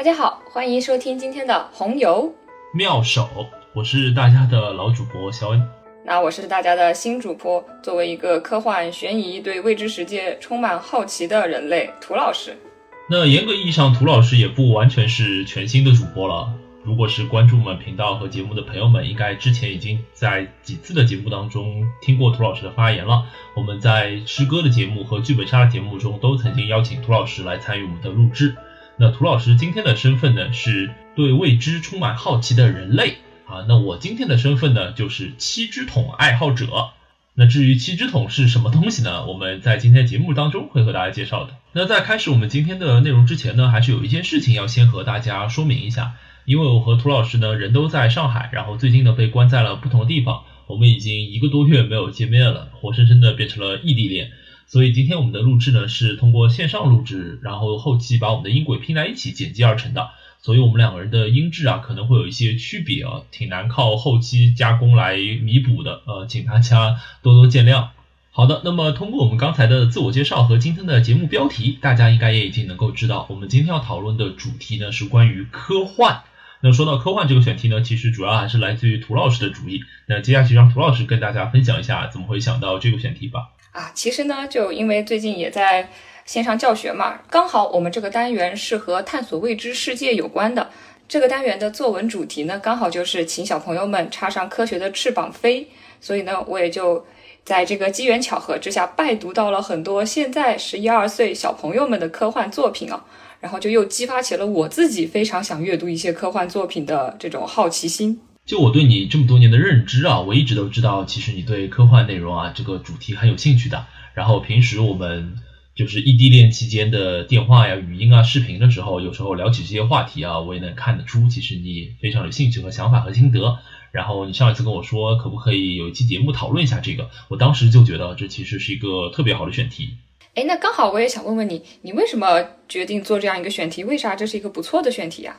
大家好，欢迎收听今天的红油妙手，我是大家的老主播肖恩。那我是大家的新主播，作为一个科幻悬疑、对未知世界充满好奇的人类，涂老师。那严格意义上，涂老师也不完全是全新的主播了。如果是关注我们频道和节目的朋友们，应该之前已经在几次的节目当中听过涂老师的发言了。我们在诗歌的节目和剧本杀的节目中都曾经邀请涂老师来参与我们的录制。那涂老师今天的身份呢，是对未知充满好奇的人类啊。那我今天的身份呢，就是七支筒爱好者。那至于七支筒是什么东西呢？我们在今天节目当中会和大家介绍的。那在开始我们今天的内容之前呢，还是有一件事情要先和大家说明一下。因为我和涂老师呢人都在上海，然后最近呢被关在了不同的地方，我们已经一个多月没有见面了，活生生的变成了异地恋。所以今天我们的录制呢是通过线上录制，然后后期把我们的音轨拼在一起剪辑而成的。所以我们两个人的音质啊可能会有一些区别啊，挺难靠后期加工来弥补的，呃，请大家多多见谅。好的，那么通过我们刚才的自我介绍和今天的节目标题，大家应该也已经能够知道，我们今天要讨论的主题呢是关于科幻。那说到科幻这个选题呢，其实主要还是来自于涂老师的主意。那接下去让涂老师跟大家分享一下怎么会想到这个选题吧。啊，其实呢，就因为最近也在线上教学嘛，刚好我们这个单元是和探索未知世界有关的。这个单元的作文主题呢，刚好就是请小朋友们插上科学的翅膀飞。所以呢，我也就在这个机缘巧合之下，拜读到了很多现在十一二岁小朋友们的科幻作品啊。然后就又激发起了我自己非常想阅读一些科幻作品的这种好奇心。就我对你这么多年的认知啊，我一直都知道，其实你对科幻内容啊这个主题很有兴趣的。然后平时我们就是异地恋期间的电话呀、语音啊、视频的时候，有时候聊起这些话题啊，我也能看得出，其实你非常有兴趣和想法和心得。然后你上一次跟我说，可不可以有一期节目讨论一下这个？我当时就觉得这其实是一个特别好的选题。哎，那刚好我也想问问你，你为什么决定做这样一个选题？为啥这是一个不错的选题呀？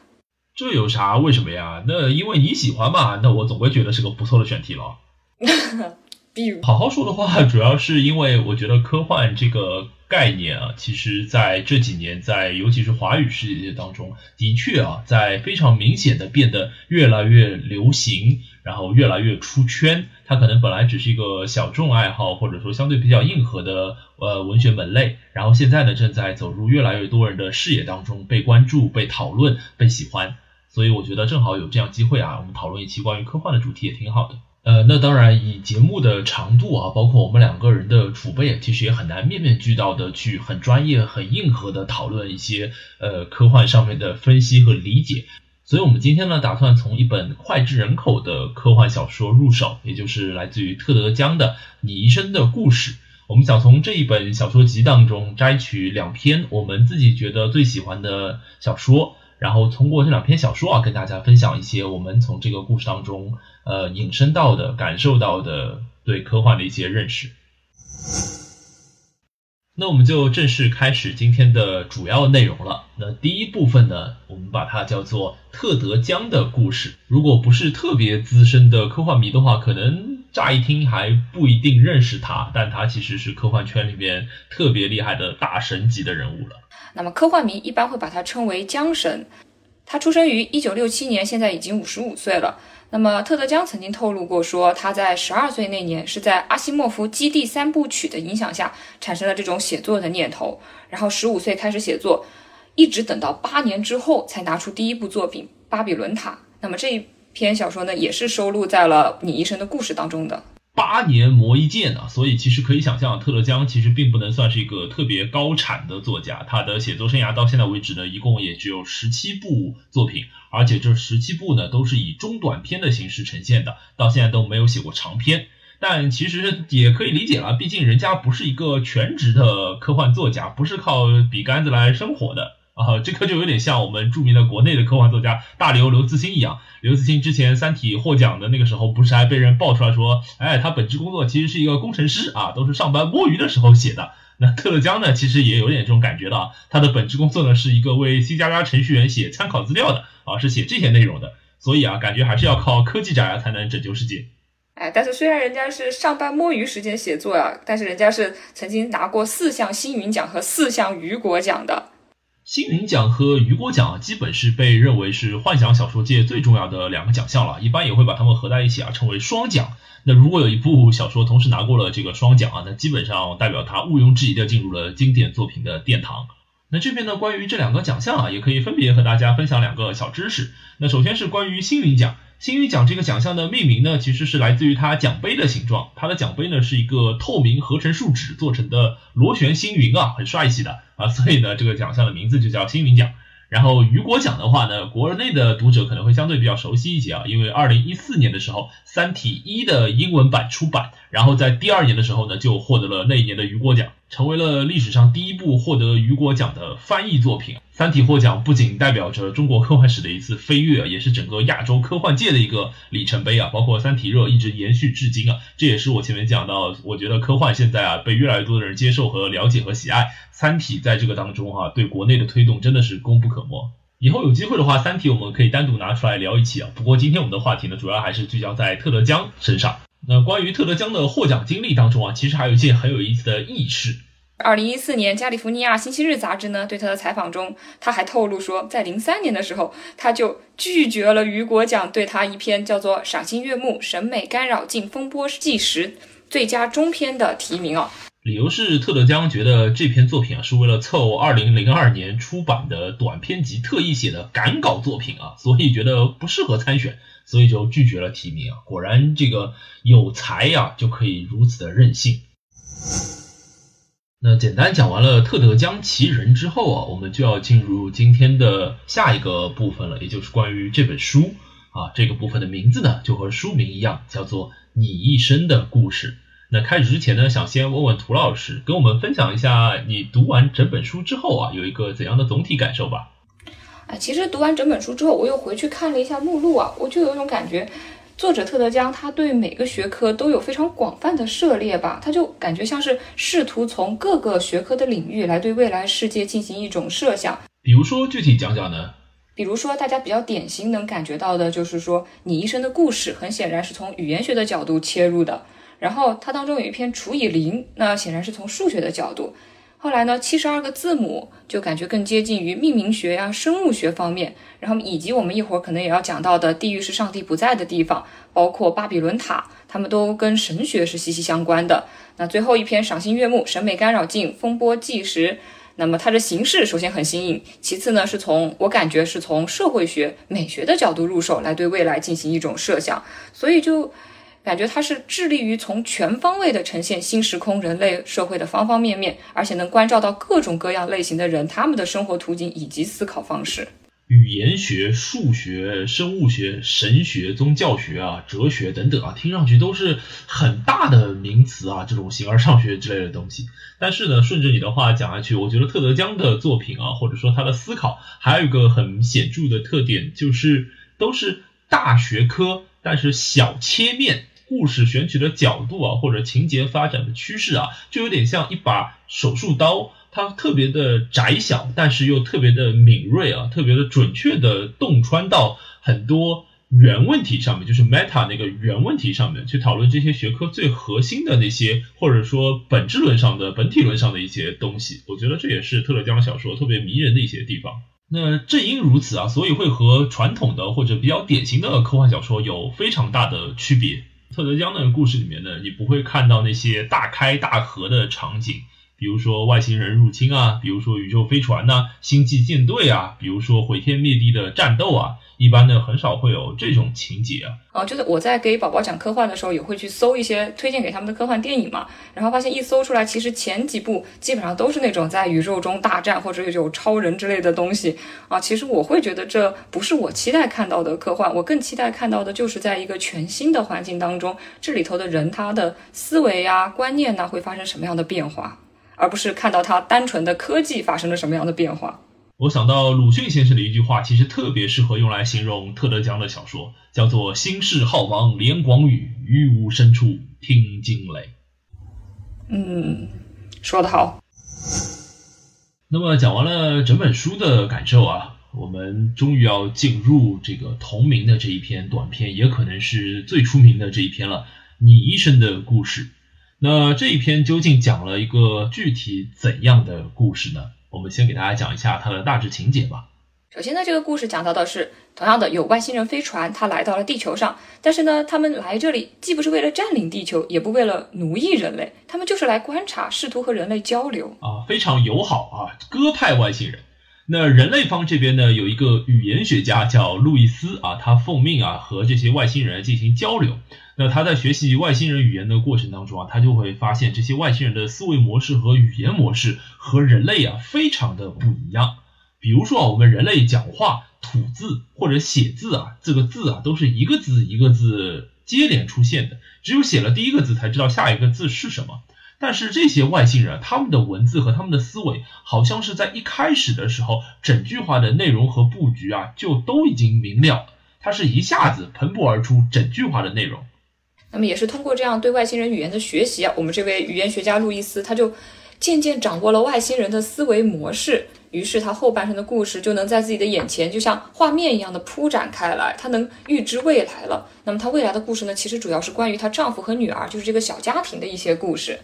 这有啥为什么呀？那因为你喜欢嘛，那我总归觉得是个不错的选题了。比如，好好说的话，主要是因为我觉得科幻这个概念啊，其实在这几年，在尤其是华语世界当中，的确啊，在非常明显的变得越来越流行，然后越来越出圈。它可能本来只是一个小众爱好，或者说相对比较硬核的呃文学门类，然后现在呢，正在走入越来越多人的视野当中，被关注、被讨论、被喜欢。所以我觉得正好有这样机会啊，我们讨论一期关于科幻的主题也挺好的。呃，那当然，以节目的长度啊，包括我们两个人的储备，其实也很难面面俱到的去很专业、很硬核的讨论一些呃科幻上面的分析和理解。所以，我们今天呢，打算从一本脍炙人口的科幻小说入手，也就是来自于特德·江的《你一生的故事》。我们想从这一本小说集当中摘取两篇我们自己觉得最喜欢的小说。然后通过这两篇小说啊，跟大家分享一些我们从这个故事当中呃引申到的、感受到的对科幻的一些认识。那我们就正式开始今天的主要内容了。那第一部分呢，我们把它叫做特德·江的故事。如果不是特别资深的科幻迷的话，可能乍一听还不一定认识他，但他其实是科幻圈里面特别厉害的大神级的人物了。那么科幻迷一般会把他称为江神。他出生于一九六七年，现在已经五十五岁了。那么特德·江曾经透露过，说他在十二岁那年是在阿西莫夫《基地三部曲》的影响下产生了这种写作的念头，然后十五岁开始写作，一直等到八年之后才拿出第一部作品《巴比伦塔》。那么这一篇小说呢，也是收录在了《你一生的故事》当中的。八年磨一剑啊，所以其实可以想象，特勒·江其实并不能算是一个特别高产的作家。他的写作生涯到现在为止呢，一共也只有十七部作品，而且这十七部呢都是以中短篇的形式呈现的，到现在都没有写过长篇。但其实也可以理解了，毕竟人家不是一个全职的科幻作家，不是靠笔杆子来生活的。啊，这个就有点像我们著名的国内的科幻作家大刘刘慈欣一样。刘慈欣之前《三体》获奖的那个时候，不是还被人爆出来说，哎，他本职工作其实是一个工程师啊，都是上班摸鱼的时候写的。那特勒江呢，其实也有点这种感觉的啊，他的本职工作呢是一个为 C 加加程序员写参考资料的啊，是写这些内容的。所以啊，感觉还是要靠科技宅才能拯救世界。哎，但是虽然人家是上班摸鱼时间写作啊，但是人家是曾经拿过四项星云奖和四项雨果奖的。星云奖和雨果奖啊基本是被认为是幻想小说界最重要的两个奖项了，一般也会把它们合在一起啊，称为双奖。那如果有一部小说同时拿过了这个双奖啊，那基本上代表它毋庸置疑的进入了经典作品的殿堂。那这边呢，关于这两个奖项啊，也可以分别和大家分享两个小知识。那首先是关于星云奖。星云奖这个奖项的命名呢，其实是来自于它奖杯的形状。它的奖杯呢是一个透明合成树脂做成的螺旋星云啊，很帅气的啊，所以呢这个奖项的名字就叫星云奖。然后雨果奖的话呢，国内的读者可能会相对比较熟悉一些啊，因为二零一四年的时候，《三体一》的英文版出版，然后在第二年的时候呢，就获得了那一年的雨果奖。成为了历史上第一部获得雨果奖的翻译作品。《三体》获奖不仅代表着中国科幻史的一次飞跃，也是整个亚洲科幻界的一个里程碑啊！包括《三体》热一直延续至今啊，这也是我前面讲到，我觉得科幻现在啊被越来越多的人接受和了解和喜爱，《三体》在这个当中哈对国内的推动真的是功不可没。以后有机会的话，《三体》我们可以单独拿出来聊一期啊。不过今天我们的话题呢，主要还是聚焦在特德·江身上。那关于特德·江的获奖经历当中啊，其实还有一件很有意思的轶事。二零一四年，加利福尼亚星期日杂志呢对他的采访中，他还透露说，在零三年的时候，他就拒绝了雨果奖对他一篇叫做《赏心悦目：审美干扰镜风波纪实》最佳中篇的提名啊。理由是特德·江觉得这篇作品啊是为了凑二零零二年出版的短篇集特意写的赶稿作品啊，所以觉得不适合参选，所以就拒绝了提名啊。果然，这个有才呀就可以如此的任性。那简单讲完了特德·江其人之后啊，我们就要进入今天的下一个部分了，也就是关于这本书啊。这个部分的名字呢，就和书名一样，叫做《你一生的故事》。那开始之前呢，想先问问涂老师，跟我们分享一下你读完整本书之后啊，有一个怎样的总体感受吧？啊，其实读完整本书之后，我又回去看了一下目录啊，我就有一种感觉。作者特德·江，他对每个学科都有非常广泛的涉猎吧，他就感觉像是试图从各个学科的领域来对未来世界进行一种设想。比如说，具体讲讲呢？比如说，大家比较典型能感觉到的就是说，你一生的故事，很显然是从语言学的角度切入的。然后它当中有一篇除以零，那显然是从数学的角度。后来呢，七十二个字母就感觉更接近于命名学呀、生物学方面，然后以及我们一会儿可能也要讲到的地狱是上帝不在的地方，包括巴比伦塔，它们都跟神学是息息相关的。那最后一篇赏心悦目、审美干扰镜、风波纪实，那么它的形式首先很新颖，其次呢是从我感觉是从社会学、美学的角度入手来对未来进行一种设想，所以就。感觉它是致力于从全方位的呈现新时空人类社会的方方面面，而且能关照到各种各样类型的人，他们的生活途径以及思考方式。语言学、数学、生物学、神学、宗教学啊、哲学等等啊，听上去都是很大的名词啊，这种形而上学之类的东西。但是呢，顺着你的话讲下去，我觉得特德·江的作品啊，或者说他的思考，还有一个很显著的特点，就是都是大学科，但是小切面。故事选取的角度啊，或者情节发展的趋势啊，就有点像一把手术刀，它特别的窄小，但是又特别的敏锐啊，特别的准确的洞穿到很多原问题上面，就是 meta 那个原问题上面去讨论这些学科最核心的那些，或者说本质论上的、本体论上的一些东西。我觉得这也是特勒江小说特别迷人的一些地方。那正因如此啊，所以会和传统的或者比较典型的科幻小说有非常大的区别。特德·江的故事里面呢，你不会看到那些大开大合的场景，比如说外星人入侵啊，比如说宇宙飞船呐，星际舰队啊，比如说毁天灭地的战斗啊。一般呢，很少会有这种情节啊。哦，就是我在给宝宝讲科幻的时候，也会去搜一些推荐给他们的科幻电影嘛。然后发现一搜出来，其实前几部基本上都是那种在宇宙中大战或者有超人之类的东西啊。其实我会觉得这不是我期待看到的科幻，我更期待看到的就是在一个全新的环境当中，这里头的人他的思维呀、观念呐会发生什么样的变化，而不是看到他单纯的科技发生了什么样的变化。我想到鲁迅先生的一句话，其实特别适合用来形容特德·江的小说，叫做“心事浩茫连广宇，于无深处听惊雷”。嗯，说得好。那么讲完了整本书的感受啊，我们终于要进入这个同名的这一篇短篇，也可能是最出名的这一篇了——你一生的故事。那这一篇究竟讲了一个具体怎样的故事呢？我们先给大家讲一下它的大致情节吧。首先呢，这个故事讲到的是，同样的有外星人飞船，它来到了地球上，但是呢，他们来这里既不是为了占领地球，也不为了奴役人类，他们就是来观察，试图和人类交流啊，非常友好啊，鸽派外星人。那人类方这边呢，有一个语言学家叫路易斯啊，他奉命啊和这些外星人进行交流。那他在学习外星人语言的过程当中啊，他就会发现这些外星人的思维模式和语言模式和人类啊非常的不一样。比如说啊，我们人类讲话吐字或者写字啊，这个字啊都是一个字一个字接连出现的，只有写了第一个字才知道下一个字是什么。但是这些外星人，他们的文字和他们的思维，好像是在一开始的时候，整句话的内容和布局啊，就都已经明了。它是一下子喷薄而出整句话的内容。那么也是通过这样对外星人语言的学习啊，我们这位语言学家路易斯，他就渐渐掌握了外星人的思维模式。于是他后半生的故事就能在自己的眼前，就像画面一样的铺展开来。他能预知未来了。那么他未来的故事呢，其实主要是关于她丈夫和女儿，就是这个小家庭的一些故事。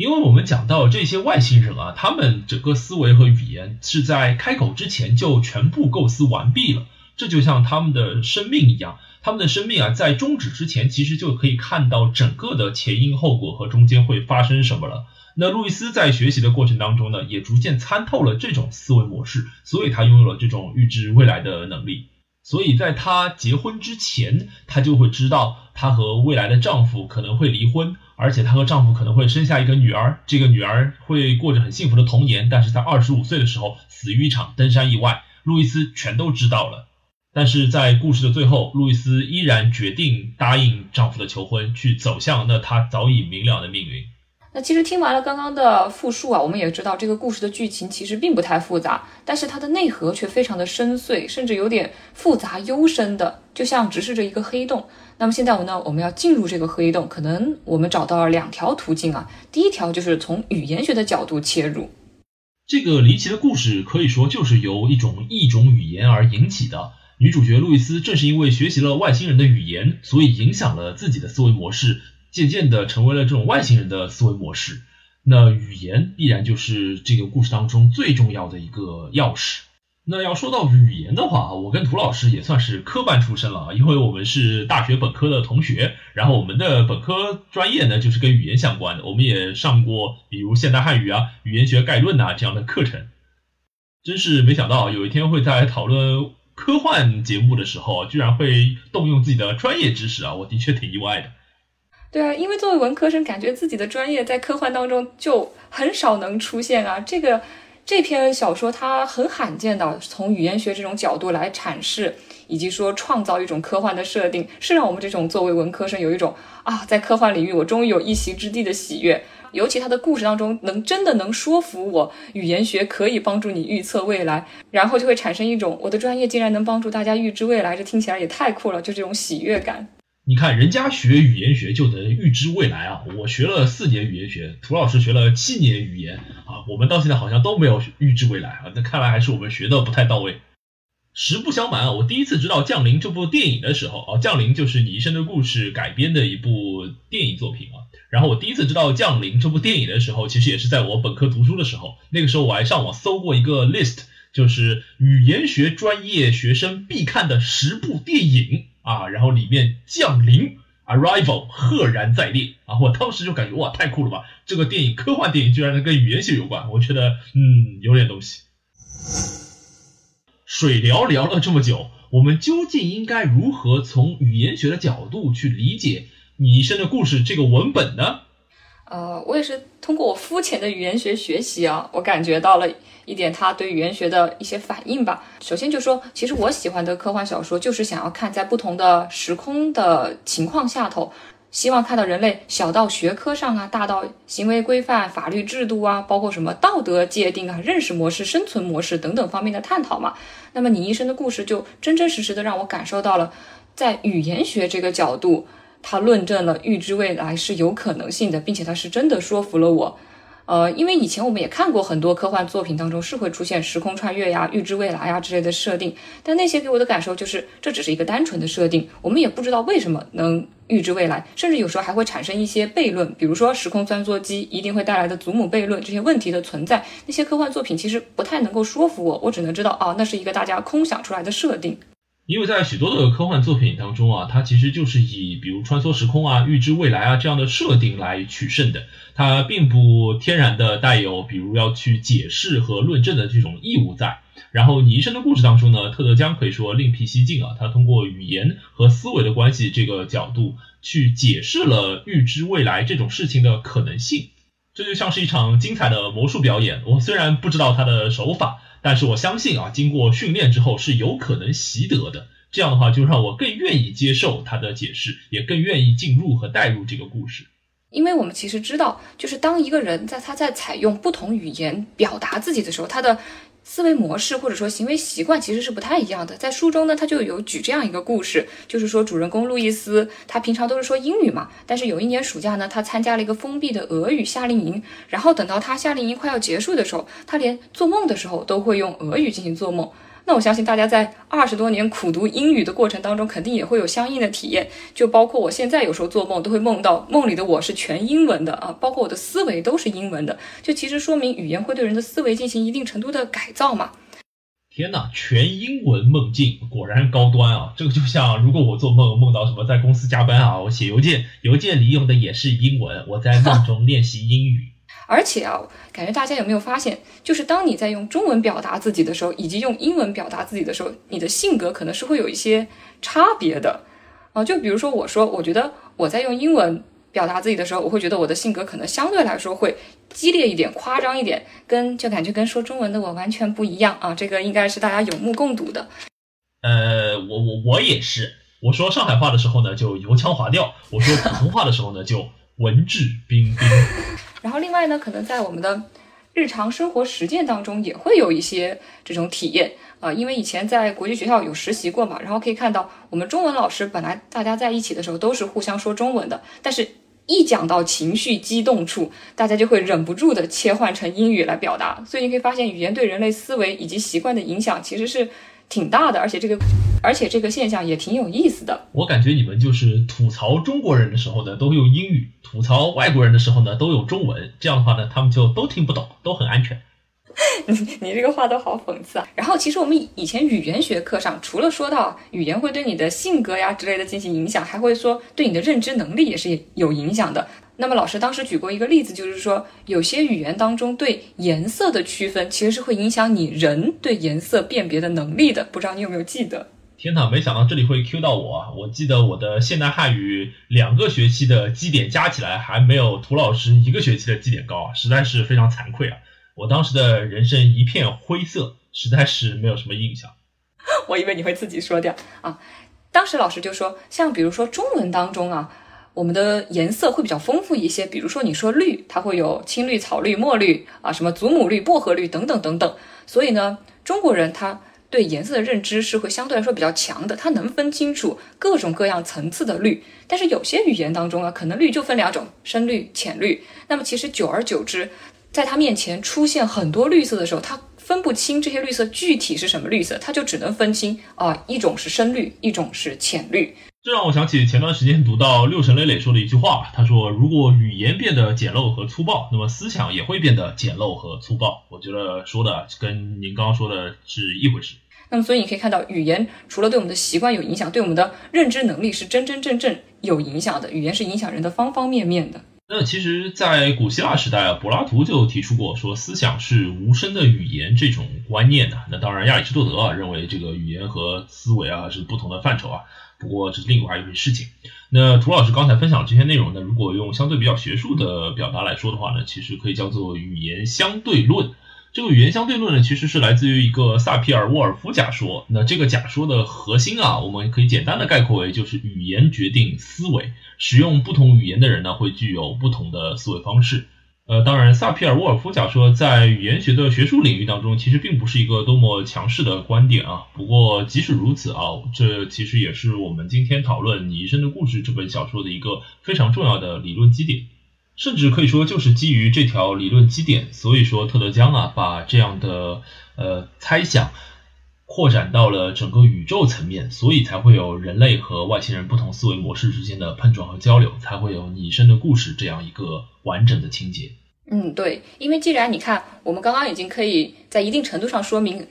因为我们讲到这些外星人啊，他们整个思维和语言是在开口之前就全部构思完毕了，这就像他们的生命一样，他们的生命啊，在终止之前，其实就可以看到整个的前因后果和中间会发生什么了。那路易斯在学习的过程当中呢，也逐渐参透了这种思维模式，所以他拥有了这种预知未来的能力。所以在她结婚之前，她就会知道她和未来的丈夫可能会离婚。而且她和丈夫可能会生下一个女儿，这个女儿会过着很幸福的童年，但是在二十五岁的时候死于一场登山意外。路易斯全都知道了，但是在故事的最后，路易斯依然决定答应丈夫的求婚，去走向那她早已明了的命运。那其实听完了刚刚的复述啊，我们也知道这个故事的剧情其实并不太复杂，但是它的内核却非常的深邃，甚至有点复杂幽深的，就像直视着一个黑洞。那么现在我呢，我们要进入这个黑洞，可能我们找到了两条途径啊。第一条就是从语言学的角度切入。这个离奇的故事可以说就是由一种异种语言而引起的。女主角路易斯正是因为学习了外星人的语言，所以影响了自己的思维模式。渐渐的成为了这种外星人的思维模式，那语言必然就是这个故事当中最重要的一个钥匙。那要说到语言的话，我跟涂老师也算是科班出身了啊，因为我们是大学本科的同学，然后我们的本科专业呢就是跟语言相关的，我们也上过比如现代汉语啊、语言学概论呐这样的课程。真是没想到有一天会在讨论科幻节目的时候，居然会动用自己的专业知识啊，我的确挺意外的。对啊，因为作为文科生，感觉自己的专业在科幻当中就很少能出现啊。这个这篇小说它很罕见的从语言学这种角度来阐释，以及说创造一种科幻的设定，是让我们这种作为文科生有一种啊，在科幻领域我终于有一席之地的喜悦。尤其他的故事当中能真的能说服我，语言学可以帮助你预测未来，然后就会产生一种我的专业竟然能帮助大家预知未来，这听起来也太酷了，就这种喜悦感。你看，人家学语言学就能预知未来啊！我学了四年语言学，涂老师学了七年语言啊，我们到现在好像都没有预知未来啊！那看来还是我们学的不太到位。实不相瞒啊，我第一次知道《降临》这部电影的时候啊，《降临》就是你一生的故事改编的一部电影作品啊。然后我第一次知道《降临》这部电影的时候，其实也是在我本科读书的时候，那个时候我还上网搜过一个 list，就是语言学专业学生必看的十部电影。啊，然后里面降临，arrival，赫然在列啊！我当时就感觉哇，太酷了吧！这个电影科幻电影居然能跟语言学有关，我觉得嗯，有点东西。水聊聊了这么久，我们究竟应该如何从语言学的角度去理解你一生的故事这个文本呢？呃，我也是通过我肤浅的语言学学习啊，我感觉到了一点他对语言学的一些反应吧。首先就说，其实我喜欢的科幻小说就是想要看在不同的时空的情况下头，希望看到人类小到学科上啊，大到行为规范、法律制度啊，包括什么道德界定啊、认识模式、生存模式等等方面的探讨嘛。那么你一生的故事就真真实实的让我感受到了，在语言学这个角度。他论证了预知未来是有可能性的，并且他是真的说服了我。呃，因为以前我们也看过很多科幻作品当中是会出现时空穿越呀、预知未来呀之类的设定，但那些给我的感受就是这只是一个单纯的设定，我们也不知道为什么能预知未来，甚至有时候还会产生一些悖论，比如说时空穿梭机一定会带来的祖母悖论这些问题的存在，那些科幻作品其实不太能够说服我，我只能知道哦，那是一个大家空想出来的设定。因为在许多的科幻作品当中啊，它其实就是以比如穿梭时空啊、预知未来啊这样的设定来取胜的，它并不天然的带有比如要去解释和论证的这种义务在。然后你一生的故事当中呢，特德江可以说另辟蹊径啊，他通过语言和思维的关系这个角度去解释了预知未来这种事情的可能性。这就像是一场精彩的魔术表演，我虽然不知道他的手法。但是我相信啊，经过训练之后是有可能习得的。这样的话，就让我更愿意接受他的解释，也更愿意进入和带入这个故事。因为我们其实知道，就是当一个人在他在采用不同语言表达自己的时候，他的。思维模式或者说行为习惯其实是不太一样的。在书中呢，他就有举这样一个故事，就是说主人公路易斯，他平常都是说英语嘛，但是有一年暑假呢，他参加了一个封闭的俄语夏令营，然后等到他夏令营快要结束的时候，他连做梦的时候都会用俄语进行做梦。那我相信大家在二十多年苦读英语的过程当中，肯定也会有相应的体验。就包括我现在有时候做梦都会梦到梦里的我是全英文的啊，包括我的思维都是英文的。就其实说明语言会对人的思维进行一定程度的改造嘛。天哪，全英文梦境果然高端啊！这个就像如果我做梦梦到什么在公司加班啊，我写邮件，邮件里用的也是英文，我在梦中练习英语。而且啊，感觉大家有没有发现，就是当你在用中文表达自己的时候，以及用英文表达自己的时候，你的性格可能是会有一些差别的啊。就比如说，我说，我觉得我在用英文表达自己的时候，我会觉得我的性格可能相对来说会激烈一点、夸张一点，跟就感觉跟说中文的我完全不一样啊。这个应该是大家有目共睹的。呃，我我我也是，我说上海话的时候呢，就油腔滑调；我说普通话的时候呢，就文质彬彬。然后另外呢，可能在我们的日常生活实践当中也会有一些这种体验啊，因为以前在国际学校有实习过嘛，然后可以看到我们中文老师本来大家在一起的时候都是互相说中文的，但是一讲到情绪激动处，大家就会忍不住的切换成英语来表达，所以你可以发现语言对人类思维以及习惯的影响其实是。挺大的，而且这个，而且这个现象也挺有意思的。我感觉你们就是吐槽中国人的时候呢，都用英语；吐槽外国人的时候呢，都有中文。这样的话呢，他们就都听不懂，都很安全。你你这个话都好讽刺啊！然后其实我们以前语言学课上，除了说到语言会对你的性格呀之类的进行影响，还会说对你的认知能力也是有影响的。那么老师当时举过一个例子，就是说有些语言当中对颜色的区分，其实是会影响你人对颜色辨别的能力的。不知道你有没有记得？天哪，没想到这里会 Q 到我。我记得我的现代汉语两个学期的基点加起来，还没有涂老师一个学期的基点高啊，实在是非常惭愧啊。我当时的人生一片灰色，实在是没有什么印象。我以为你会自己说掉啊。当时老师就说，像比如说中文当中啊。我们的颜色会比较丰富一些，比如说你说绿，它会有青绿、草绿、墨绿啊，什么祖母绿、薄荷绿等等等等。所以呢，中国人他对颜色的认知是会相对来说比较强的，它能分清楚各种各样层次的绿。但是有些语言当中啊，可能绿就分两种，深绿、浅绿。那么其实久而久之，在它面前出现很多绿色的时候，它分不清这些绿色具体是什么绿色，它就只能分清啊，一种是深绿，一种是浅绿。这让我想起前段时间读到六神磊磊说的一句话，他说：“如果语言变得简陋和粗暴，那么思想也会变得简陋和粗暴。”我觉得说的跟您刚刚说的是一回事。那么，所以你可以看到，语言除了对我们的习惯有影响，对我们的认知能力是真真正正有影响的。语言是影响人的方方面面的。那其实，在古希腊时代啊，柏拉图就提出过说思想是无声的语言这种观念的。那当然，亚里士多德啊认为这个语言和思维啊是不同的范畴啊。不过这是另外一回事情。那涂老师刚才分享这些内容呢，如果用相对比较学术的表达来说的话呢，其实可以叫做语言相对论。这个语言相对论呢，其实是来自于一个萨皮尔沃尔夫假说。那这个假说的核心啊，我们可以简单的概括为就是语言决定思维，使用不同语言的人呢，会具有不同的思维方式。呃，当然，萨皮尔沃尔夫假说在语言学的学术领域当中，其实并不是一个多么强势的观点啊。不过，即使如此啊，这其实也是我们今天讨论《你一生的故事》这本小说的一个非常重要的理论基点。甚至可以说就是基于这条理论基点，所以说特德·江啊把这样的呃猜想扩展到了整个宇宙层面，所以才会有人类和外星人不同思维模式之间的碰撞和交流，才会有你一生的故事这样一个完整的情节。嗯，对，因为既然你看，我们刚刚已经可以在一定程度上说明。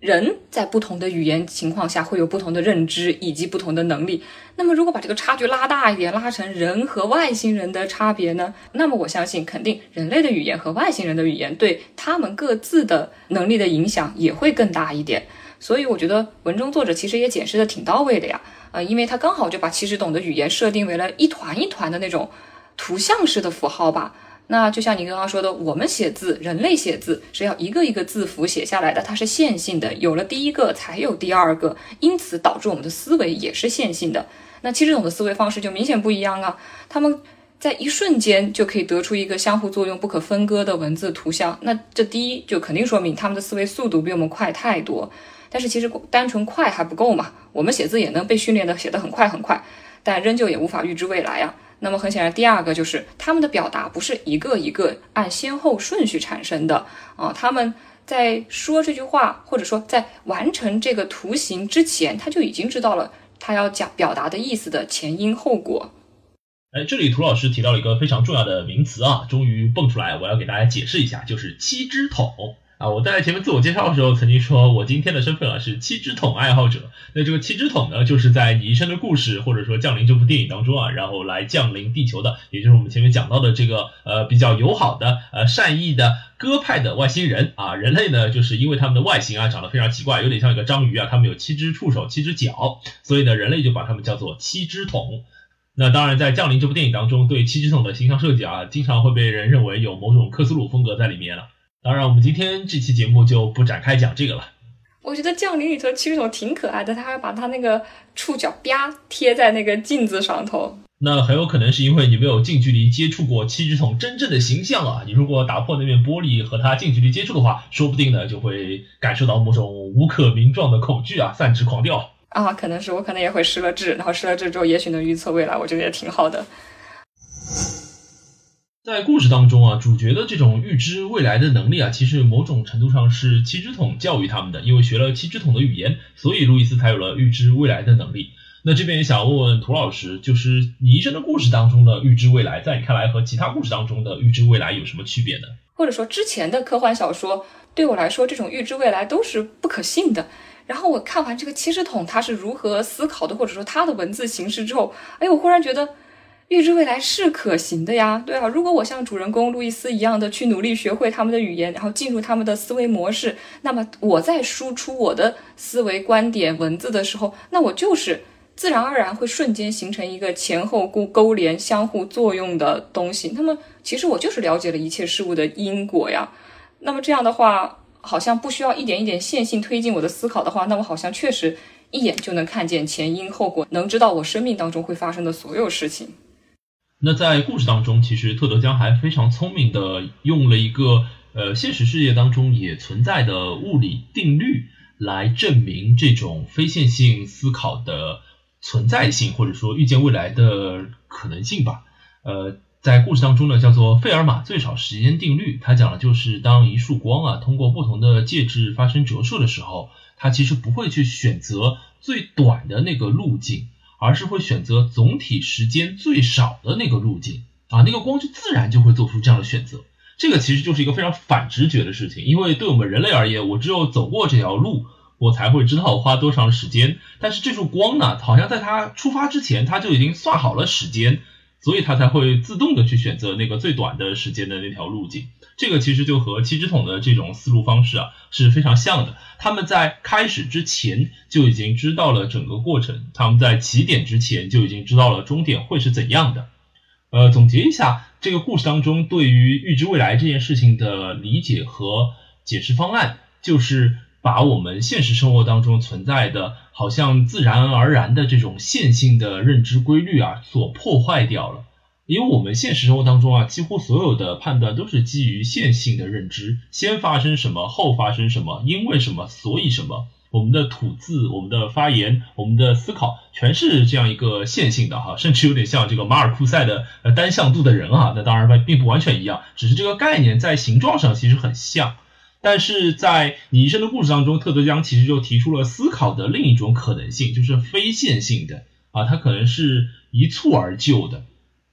人在不同的语言情况下会有不同的认知以及不同的能力。那么，如果把这个差距拉大一点，拉成人和外星人的差别呢？那么，我相信肯定人类的语言和外星人的语言对他们各自的能力的影响也会更大一点。所以，我觉得文中作者其实也解释的挺到位的呀。呃，因为他刚好就把其实懂的语言设定为了一团一团的那种图像式的符号吧。那就像你刚刚说的，我们写字，人类写字是要一个一个字符写下来的，它是线性的，有了第一个才有第二个，因此导致我们的思维也是线性的。那七只桶的思维方式就明显不一样啊，他们在一瞬间就可以得出一个相互作用不可分割的文字图像。那这第一就肯定说明他们的思维速度比我们快太多。但是其实单纯快还不够嘛，我们写字也能被训练的写得很快很快，但仍旧也无法预知未来啊。那么很显然，第二个就是他们的表达不是一个一个按先后顺序产生的啊，他们在说这句话或者说在完成这个图形之前，他就已经知道了他要讲表达的意思的前因后果。哎，这里涂老师提到了一个非常重要的名词啊，终于蹦出来，我要给大家解释一下，就是七支筒。啊，我在前面自我介绍的时候曾经说，我今天的身份啊是七只桶爱好者。那这个七只桶呢，就是在你一生的故事或者说降临这部电影当中啊，然后来降临地球的，也就是我们前面讲到的这个呃比较友好的呃善意的鸽派的外星人啊。人类呢，就是因为他们的外形啊长得非常奇怪，有点像一个章鱼啊，他们有七只触手、七只脚，所以呢，人类就把他们叫做七只桶。那当然，在降临这部电影当中，对七只桶的形象设计啊，经常会被人认为有某种克苏鲁风格在里面了。当然，我们今天这期节目就不展开讲这个了。我觉得降临里头七只桶挺可爱的，他还把他那个触角啪贴在那个镜子上头。那很有可能是因为你没有近距离接触过七只桶真正的形象啊！你如果打破那面玻璃和它近距离接触的话，说不定呢就会感受到某种无可名状的恐惧啊，散之狂掉啊！可能是我可能也会失了智，然后失了智之后，也许能预测未来，我觉得也挺好的。在故事当中啊，主角的这种预知未来的能力啊，其实某种程度上是七只桶教育他们的。因为学了七只桶的语言，所以路易斯才有了预知未来的能力。那这边也想问问涂老师，就是你一生的故事当中的预知未来，在你看来和其他故事当中的预知未来有什么区别呢？或者说之前的科幻小说对我来说，这种预知未来都是不可信的。然后我看完这个七只桶他是如何思考的，或者说他的文字形式之后，哎，我忽然觉得。预知未来是可行的呀，对啊，如果我像主人公路易斯一样的去努力学会他们的语言，然后进入他们的思维模式，那么我在输出我的思维观点文字的时候，那我就是自然而然会瞬间形成一个前后勾勾连、相互作用的东西。那么其实我就是了解了一切事物的因果呀。那么这样的话，好像不需要一点一点线性推进我的思考的话，那我好像确实一眼就能看见前因后果，能知道我生命当中会发生的所有事情。那在故事当中，其实特德江还非常聪明的用了一个呃现实世界当中也存在的物理定律来证明这种非线性思考的存在性，或者说预见未来的可能性吧。呃，在故事当中呢，叫做费尔马最少时间定律，它讲的就是当一束光啊通过不同的介质发生折射的时候，它其实不会去选择最短的那个路径。而是会选择总体时间最少的那个路径啊，那个光就自然就会做出这样的选择。这个其实就是一个非常反直觉的事情，因为对我们人类而言，我只有走过这条路，我才会知道花多长时间。但是这束光呢，好像在它出发之前，它就已经算好了时间。所以它才会自动的去选择那个最短的时间的那条路径。这个其实就和七只桶的这种思路方式啊是非常像的。他们在开始之前就已经知道了整个过程，他们在起点之前就已经知道了终点会是怎样的。呃，总结一下这个故事当中对于预知未来这件事情的理解和解释方案，就是。把我们现实生活当中存在的，好像自然而然的这种线性的认知规律啊，所破坏掉了。因为我们现实生活当中啊，几乎所有的判断都是基于线性的认知，先发生什么，后发生什么，因为什么，所以什么。我们的吐字、我们的发言、我们的思考，全是这样一个线性的哈，甚至有点像这个马尔库塞的呃单向度的人啊。那当然并不完全一样，只是这个概念在形状上其实很像。但是在你一生的故事当中，特德·江其实就提出了思考的另一种可能性，就是非线性的啊，它可能是一蹴而就的。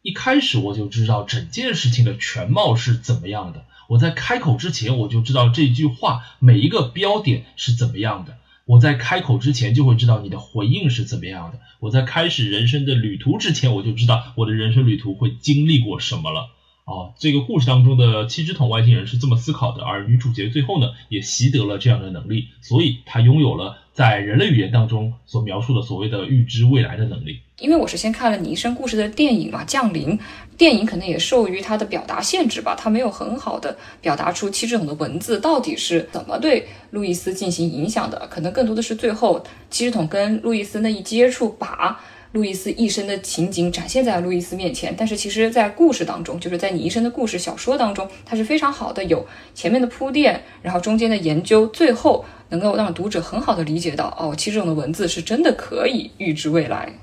一开始我就知道整件事情的全貌是怎么样的，我在开口之前我就知道这句话每一个标点是怎么样的，我在开口之前就会知道你的回应是怎么样的，我在开始人生的旅途之前我就知道我的人生旅途会经历过什么了。哦，这个故事当中的七只桶外星人是这么思考的，而女主角最后呢也习得了这样的能力，所以她拥有了在人类语言当中所描述的所谓的预知未来的能力。因为我是先看了《你一生故事》的电影嘛，《降临》电影可能也受于它的表达限制吧，它没有很好的表达出七只桶的文字到底是怎么对路易斯进行影响的，可能更多的是最后七只桶跟路易斯那一接触把。路易斯一生的情景展现在路易斯面前，但是其实，在故事当中，就是在你一生的故事小说当中，它是非常好的，有前面的铺垫，然后中间的研究，最后能够让读者很好的理解到，哦，其实这种的文字是真的可以预知未来。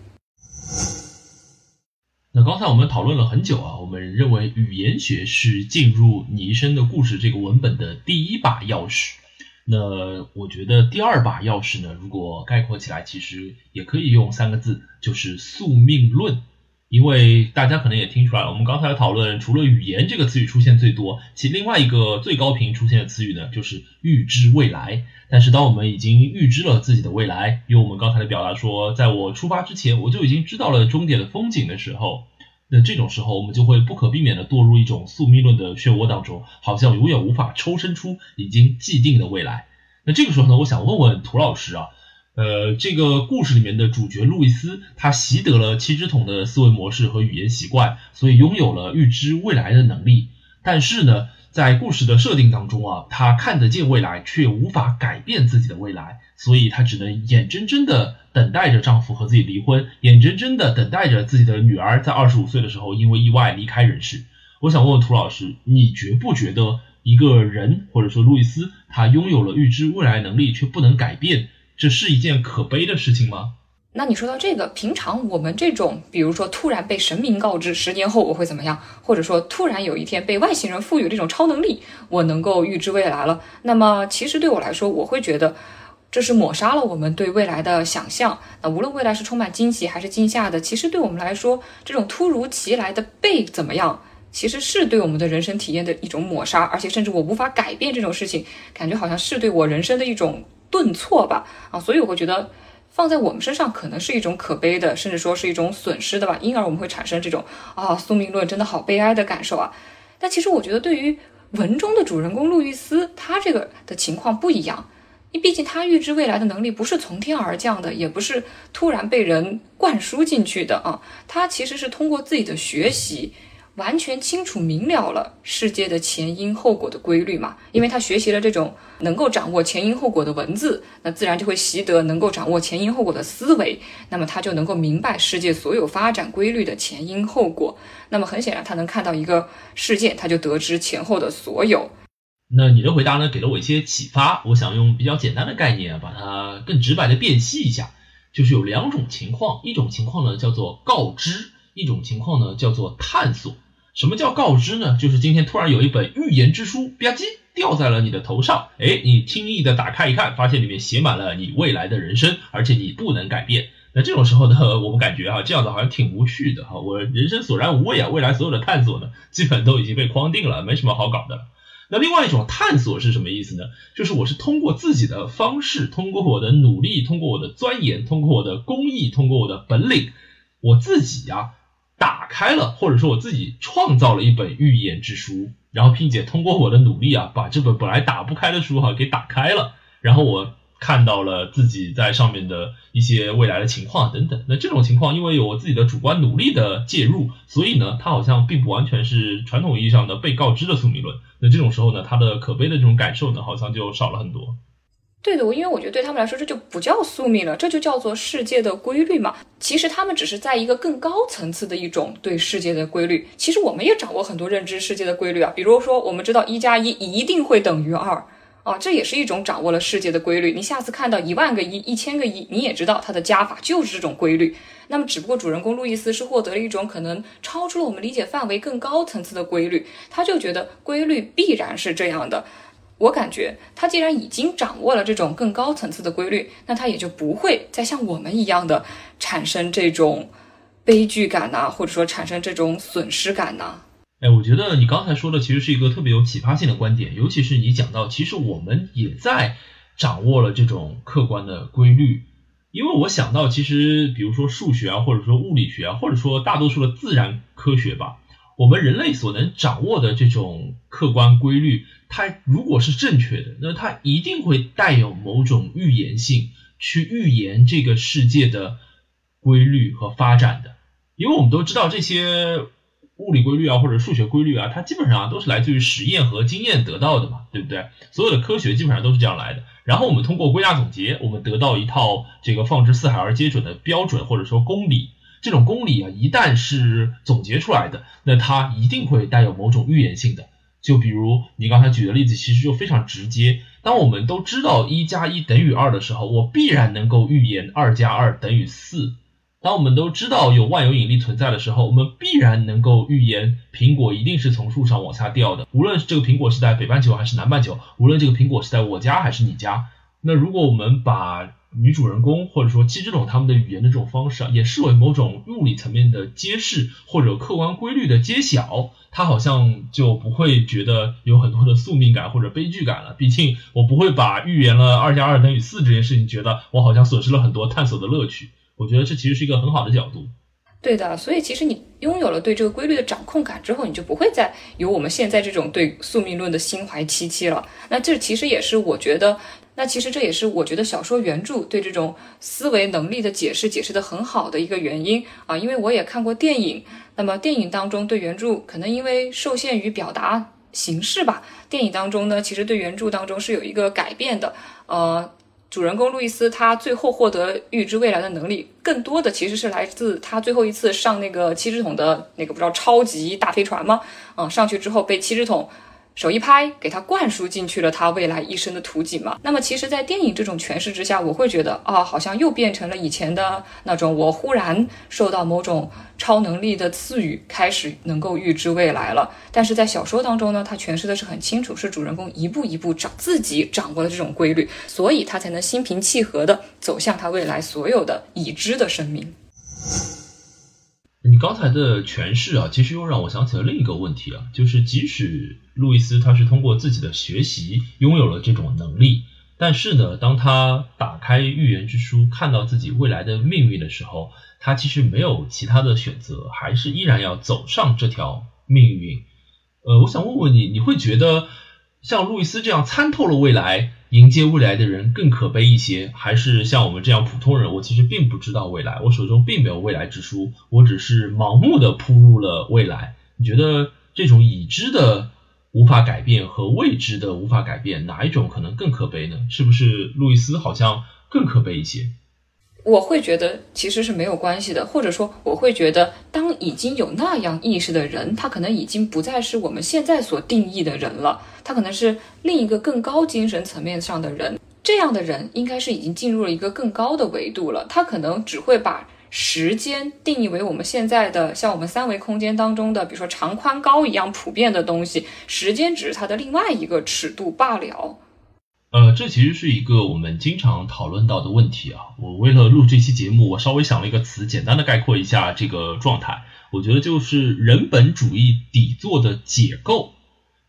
那刚才我们讨论了很久啊，我们认为语言学是进入你一生的故事这个文本的第一把钥匙。那我觉得第二把钥匙呢，如果概括起来，其实也可以用三个字，就是宿命论。因为大家可能也听出来了，我们刚才的讨论除了语言这个词语出现最多，其另外一个最高频出现的词语呢，就是预知未来。但是当我们已经预知了自己的未来，用我们刚才的表达说，在我出发之前，我就已经知道了终点的风景的时候，那这种时候，我们就会不可避免地堕入一种宿命论的漩涡当中，好像永远无法抽身出已经既定的未来。那这个时候呢，我想问问涂老师啊，呃，这个故事里面的主角路易斯，他习得了七只桶的思维模式和语言习惯，所以拥有了预知未来的能力。但是呢，在故事的设定当中啊，他看得见未来，却无法改变自己的未来，所以她只能眼睁睁地等待着丈夫和自己离婚，眼睁睁地等待着自己的女儿在二十五岁的时候因为意外离开人世。我想问问涂老师，你觉不觉得一个人或者说路易斯，他拥有了预知未来能力却不能改变，这是一件可悲的事情吗？那你说到这个，平常我们这种，比如说突然被神明告知十年后我会怎么样，或者说突然有一天被外星人赋予这种超能力，我能够预知未来了，那么其实对我来说，我会觉得这是抹杀了我们对未来的想象。那无论未来是充满惊喜还是惊吓的，其实对我们来说，这种突如其来的被怎么样，其实是对我们的人生体验的一种抹杀，而且甚至我无法改变这种事情，感觉好像是对我人生的一种顿挫吧。啊，所以我会觉得。放在我们身上可能是一种可悲的，甚至说是一种损失的吧，因而我们会产生这种啊宿命论真的好悲哀的感受啊。但其实我觉得对于文中的主人公路易斯，他这个的情况不一样，因毕竟他预知未来的能力不是从天而降的，也不是突然被人灌输进去的啊，他其实是通过自己的学习。完全清楚明了了世界的前因后果的规律嘛？因为他学习了这种能够掌握前因后果的文字，那自然就会习得能够掌握前因后果的思维，那么他就能够明白世界所有发展规律的前因后果。那么很显然，他能看到一个事件，他就得知前后的所有。那你的回答呢，给了我一些启发。我想用比较简单的概念，把它更直白的辨析一下，就是有两种情况，一种情况呢叫做告知，一种情况呢叫做探索。什么叫告知呢？就是今天突然有一本预言之书吧唧掉在了你的头上，哎，你轻易的打开一看，发现里面写满了你未来的人生，而且你不能改变。那这种时候呢，我们感觉哈，这样子好像挺无趣的哈，我人生索然无味啊，未来所有的探索呢，基本都已经被框定了，没什么好搞的。那另外一种探索是什么意思呢？就是我是通过自己的方式，通过我的努力，通过我的钻研，通过我的工艺，通过我的本领，我自己呀。开了，或者说我自己创造了一本预言之书，然后并且通过我的努力啊，把这本本来打不开的书哈给打开了，然后我看到了自己在上面的一些未来的情况等等。那这种情况，因为有我自己的主观努力的介入，所以呢，它好像并不完全是传统意义上的被告知的宿命论。那这种时候呢，它的可悲的这种感受呢，好像就少了很多。对的，我因为我觉得对他们来说这就不叫宿命了，这就叫做世界的规律嘛。其实他们只是在一个更高层次的一种对世界的规律。其实我们也掌握很多认知世界的规律啊，比如说我们知道一加一一定会等于二，啊，这也是一种掌握了世界的规律。你下次看到一万个一、一千个一，你也知道它的加法就是这种规律。那么，只不过主人公路易斯是获得了一种可能超出了我们理解范围更高层次的规律，他就觉得规律必然是这样的。我感觉他既然已经掌握了这种更高层次的规律，那他也就不会再像我们一样的产生这种悲剧感呐，或者说产生这种损失感呐。哎，我觉得你刚才说的其实是一个特别有启发性的观点，尤其是你讲到，其实我们也在掌握了这种客观的规律。因为我想到，其实比如说数学啊，或者说物理学啊，或者说大多数的自然科学吧，我们人类所能掌握的这种客观规律，它如果是正确的，那它一定会带有某种预言性，去预言这个世界的规律和发展的。因为我们都知道这些。物理规律啊，或者数学规律啊，它基本上都是来自于实验和经验得到的嘛，对不对？所有的科学基本上都是这样来的。然后我们通过归纳总结，我们得到一套这个放之四海而皆准的标准，或者说公理。这种公理啊，一旦是总结出来的，那它一定会带有某种预言性的。就比如你刚才举的例子，其实就非常直接。当我们都知道一加一等于二的时候，我必然能够预言二加二等于四。当我们都知道有万有引力存在的时候，我们必然能够预言苹果一定是从树上往下掉的。无论是这个苹果是在北半球还是南半球，无论这个苹果是在我家还是你家。那如果我们把女主人公或者说七只桶他们的语言的这种方式啊，也视为某种物理层面的揭示或者客观规律的揭晓，他好像就不会觉得有很多的宿命感或者悲剧感了。毕竟我不会把预言了二加二等于四这件事情觉得我好像损失了很多探索的乐趣。我觉得这其实是一个很好的角度。对的，所以其实你拥有了对这个规律的掌控感之后，你就不会再有我们现在这种对宿命论的心怀戚戚了。那这其实也是我觉得，那其实这也是我觉得小说原著对这种思维能力的解释解释的很好的一个原因啊。因为我也看过电影，那么电影当中对原著可能因为受限于表达形式吧，电影当中呢其实对原著当中是有一个改变的，呃。主人公路易斯，他最后获得预知未来的能力，更多的其实是来自他最后一次上那个七只桶的那个不知道超级大飞船吗？嗯，上去之后被七只桶。手一拍，给他灌输进去了他未来一生的图景嘛。那么，其实，在电影这种诠释之下，我会觉得啊，好像又变成了以前的那种，我忽然受到某种超能力的赐予，开始能够预知未来了。但是在小说当中呢，他诠释的是很清楚，是主人公一步一步掌自己掌握了这种规律，所以他才能心平气和地走向他未来所有的已知的生命。你刚才的诠释啊，其实又让我想起了另一个问题啊，就是即使路易斯他是通过自己的学习拥有了这种能力，但是呢，当他打开预言之书，看到自己未来的命运的时候，他其实没有其他的选择，还是依然要走上这条命运。呃，我想问问你，你会觉得像路易斯这样参透了未来？迎接未来的人更可悲一些，还是像我们这样普通人？我其实并不知道未来，我手中并没有未来之书，我只是盲目的扑入了未来。你觉得这种已知的无法改变和未知的无法改变，哪一种可能更可悲呢？是不是路易斯好像更可悲一些？我会觉得其实是没有关系的，或者说我会觉得，当已经有那样意识的人，他可能已经不再是我们现在所定义的人了，他可能是另一个更高精神层面上的人。这样的人应该是已经进入了一个更高的维度了，他可能只会把时间定义为我们现在的像我们三维空间当中的，比如说长宽高一样普遍的东西，时间只是它的另外一个尺度罢了。呃，这其实是一个我们经常讨论到的问题啊。我为了录这期节目，我稍微想了一个词，简单的概括一下这个状态。我觉得就是人本主义底座的解构。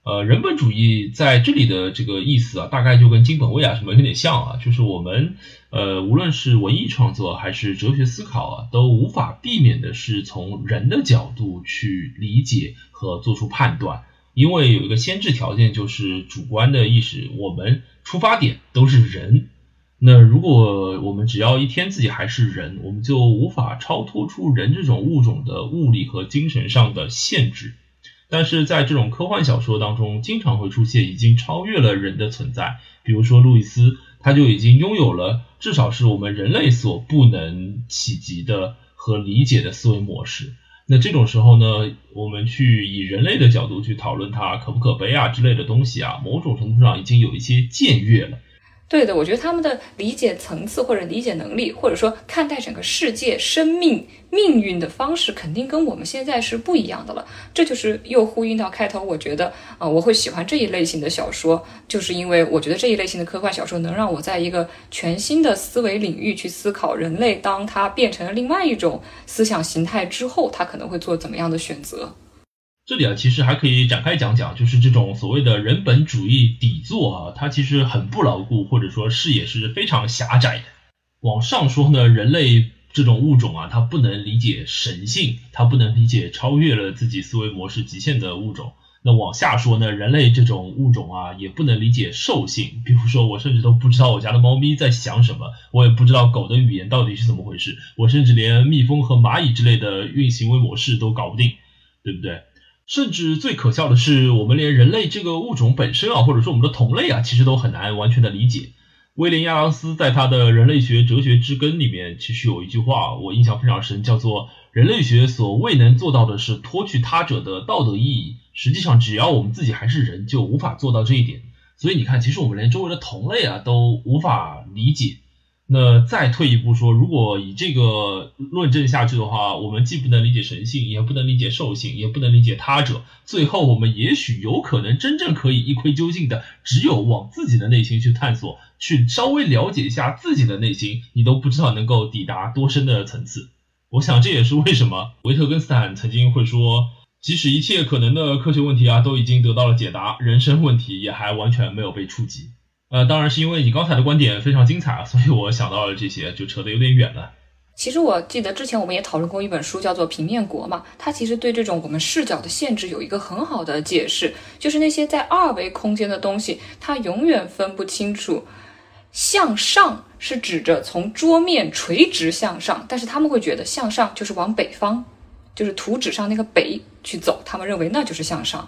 呃，人本主义在这里的这个意思啊，大概就跟金本位啊什么有点像啊，就是我们呃，无论是文艺创作还是哲学思考啊，都无法避免的是从人的角度去理解和做出判断。因为有一个先制条件，就是主观的意识，我们出发点都是人。那如果我们只要一天自己还是人，我们就无法超脱出人这种物种的物理和精神上的限制。但是在这种科幻小说当中，经常会出现已经超越了人的存在，比如说路易斯，他就已经拥有了至少是我们人类所不能企及的和理解的思维模式。那这种时候呢，我们去以人类的角度去讨论它可不可悲啊之类的东西啊，某种程度上已经有一些僭越了。对的，我觉得他们的理解层次或者理解能力，或者说看待整个世界、生命、命运的方式，肯定跟我们现在是不一样的了。这就是又呼应到开头，我觉得啊，我会喜欢这一类型的小说，就是因为我觉得这一类型的科幻小说能让我在一个全新的思维领域去思考人类，当它变成了另外一种思想形态之后，它可能会做怎么样的选择。这里啊，其实还可以展开讲讲，就是这种所谓的人本主义底座啊，它其实很不牢固，或者说视野是非常狭窄的。往上说呢，人类这种物种啊，它不能理解神性，它不能理解超越了自己思维模式极限的物种。那往下说呢，人类这种物种啊，也不能理解兽性。比如说，我甚至都不知道我家的猫咪在想什么，我也不知道狗的语言到底是怎么回事，我甚至连蜜蜂和蚂蚁之类的运行为模式都搞不定，对不对？甚至最可笑的是，我们连人类这个物种本身啊，或者说我们的同类啊，其实都很难完全的理解。威廉亚当斯在他的《人类学哲学之根》里面，其实有一句话我印象非常深，叫做“人类学所未能做到的是脱去他者的道德意义”。实际上，只要我们自己还是人，就无法做到这一点。所以你看，其实我们连周围的同类啊都无法理解。那再退一步说，如果以这个论证下去的话，我们既不能理解神性，也不能理解兽性，也不能理解他者，最后我们也许有可能真正可以一窥究竟的，只有往自己的内心去探索，去稍微了解一下自己的内心，你都不知道能够抵达多深的层次。我想这也是为什么维特根斯坦曾经会说，即使一切可能的科学问题啊都已经得到了解答，人生问题也还完全没有被触及。呃，当然是因为你刚才的观点非常精彩啊，所以我想到了这些，就扯得有点远了。其实我记得之前我们也讨论过一本书，叫做《平面国》嘛，它其实对这种我们视角的限制有一个很好的解释，就是那些在二维空间的东西，它永远分不清楚向上是指着从桌面垂直向上，但是他们会觉得向上就是往北方，就是图纸上那个北去走，他们认为那就是向上。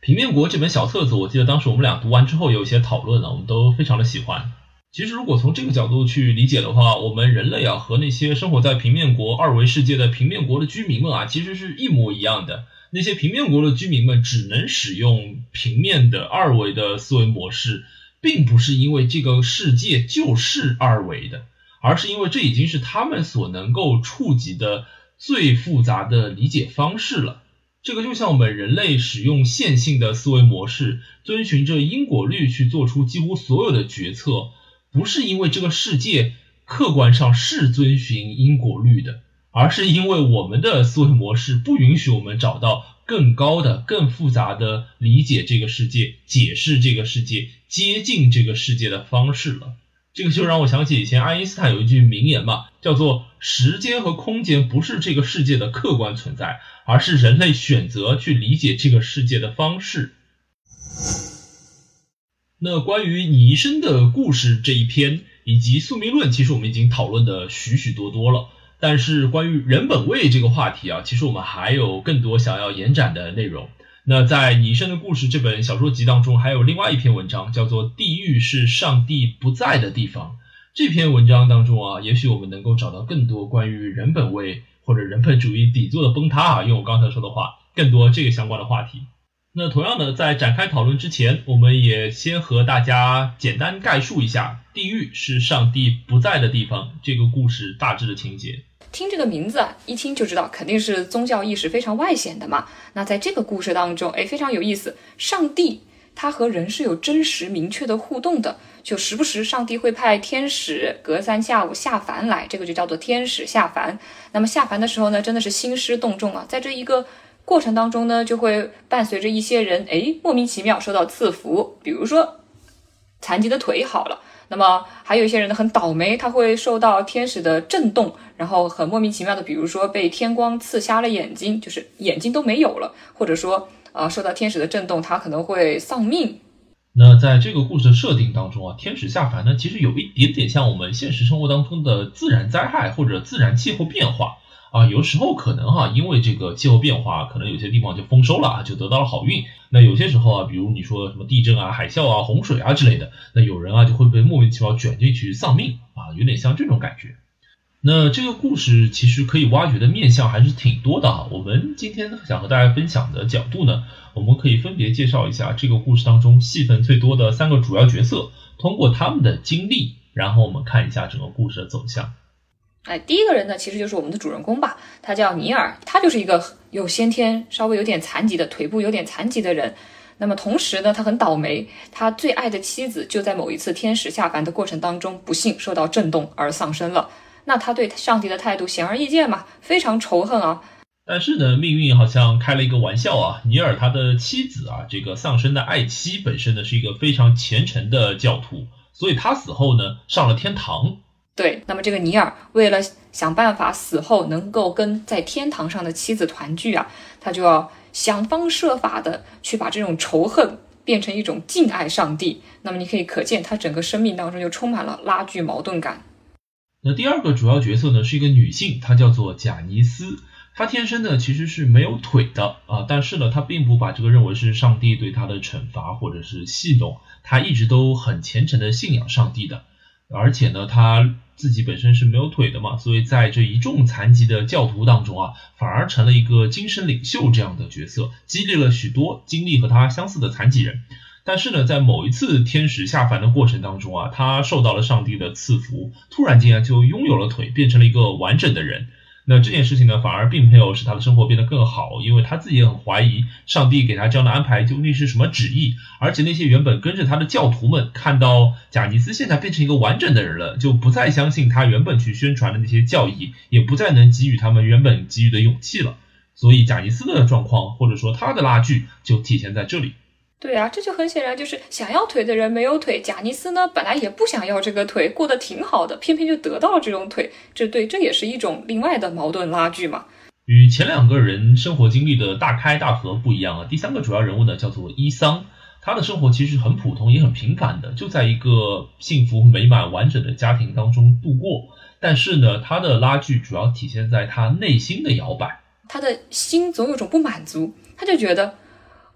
平面国这本小册子，我记得当时我们俩读完之后有一些讨论呢，我们都非常的喜欢。其实如果从这个角度去理解的话，我们人类啊和那些生活在平面国二维世界的平面国的居民们啊，其实是一模一样的。那些平面国的居民们只能使用平面的二维的思维模式，并不是因为这个世界就是二维的，而是因为这已经是他们所能够触及的最复杂的理解方式了。这个就像我们人类使用线性的思维模式，遵循着因果律去做出几乎所有的决策，不是因为这个世界客观上是遵循因果律的，而是因为我们的思维模式不允许我们找到更高的、更复杂的理解这个世界、解释这个世界、接近这个世界的方式了。这个就让我想起以前爱因斯坦有一句名言嘛，叫做“时间和空间不是这个世界的客观存在，而是人类选择去理解这个世界的方式”。那关于你一生的故事这一篇以及宿命论，其实我们已经讨论的许许多多了。但是关于人本位这个话题啊，其实我们还有更多想要延展的内容。那在《你一生的故事》这本小说集当中，还有另外一篇文章，叫做《地狱是上帝不在的地方》。这篇文章当中啊，也许我们能够找到更多关于人本位或者人本主义底座的崩塌啊，用我刚才说的话，更多这个相关的话题。那同样的，在展开讨论之前，我们也先和大家简单概述一下《地狱是上帝不在的地方》这个故事大致的情节。听这个名字啊，一听就知道肯定是宗教意识非常外显的嘛。那在这个故事当中，哎，非常有意思。上帝他和人是有真实明确的互动的，就时不时上帝会派天使隔三下五下凡来，这个就叫做天使下凡。那么下凡的时候呢，真的是兴师动众啊。在这一个过程当中呢，就会伴随着一些人，哎，莫名其妙受到赐福，比如说残疾的腿好了。那么还有一些人呢，很倒霉，他会受到天使的震动，然后很莫名其妙的，比如说被天光刺瞎了眼睛，就是眼睛都没有了，或者说啊，受到天使的震动，他可能会丧命。那在这个故事的设定当中啊，天使下凡呢，其实有一点点像我们现实生活当中的自然灾害或者自然气候变化。啊，有时候可能哈，因为这个气候变化，可能有些地方就丰收了，就得到了好运。那有些时候啊，比如你说什么地震啊、海啸啊、洪水啊之类的，那有人啊就会被莫名其妙卷进去丧命啊，有点像这种感觉。那这个故事其实可以挖掘的面向还是挺多的啊。我们今天想和大家分享的角度呢，我们可以分别介绍一下这个故事当中戏份最多的三个主要角色，通过他们的经历，然后我们看一下整个故事的走向。哎，第一个人呢，其实就是我们的主人公吧，他叫尼尔，他就是一个有先天稍微有点残疾的腿部有点残疾的人。那么同时呢，他很倒霉，他最爱的妻子就在某一次天使下凡的过程当中不幸受到震动而丧生了。那他对上帝的态度显而易见嘛，非常仇恨啊。但是呢，命运好像开了一个玩笑啊。尼尔他的妻子啊，这个丧生的爱妻本身呢是一个非常虔诚的教徒，所以他死后呢上了天堂。对，那么这个尼尔为了想办法死后能够跟在天堂上的妻子团聚啊，他就要想方设法的去把这种仇恨变成一种敬爱上帝。那么你可以可见，他整个生命当中就充满了拉锯矛盾感。那第二个主要角色呢，是一个女性，她叫做贾尼斯。她天生呢其实是没有腿的啊，但是呢，她并不把这个认为是上帝对她的惩罚或者是戏弄，她一直都很虔诚的信仰上帝的。而且呢，她自己本身是没有腿的嘛，所以在这一众残疾的教徒当中啊，反而成了一个精神领袖这样的角色，激励了许多经历和她相似的残疾人。但是呢，在某一次天使下凡的过程当中啊，他受到了上帝的赐福，突然间啊就拥有了腿，变成了一个完整的人。那这件事情呢，反而并没有使他的生活变得更好，因为他自己也很怀疑上帝给他这样的安排究竟是什么旨意。而且那些原本跟着他的教徒们，看到贾尼斯现在变成一个完整的人了，就不再相信他原本去宣传的那些教义，也不再能给予他们原本给予的勇气了。所以贾尼斯的状况，或者说他的拉锯，就体现在这里。对啊，这就很显然就是想要腿的人没有腿。贾尼斯呢，本来也不想要这个腿，过得挺好的，偏偏就得到了这种腿。这对，这也是一种另外的矛盾拉锯嘛。与前两个人生活经历的大开大合不一样啊。第三个主要人物呢，叫做伊桑，他的生活其实很普通，也很平凡的，就在一个幸福美满完整的家庭当中度过。但是呢，他的拉锯主要体现在他内心的摇摆，他的心总有种不满足，他就觉得。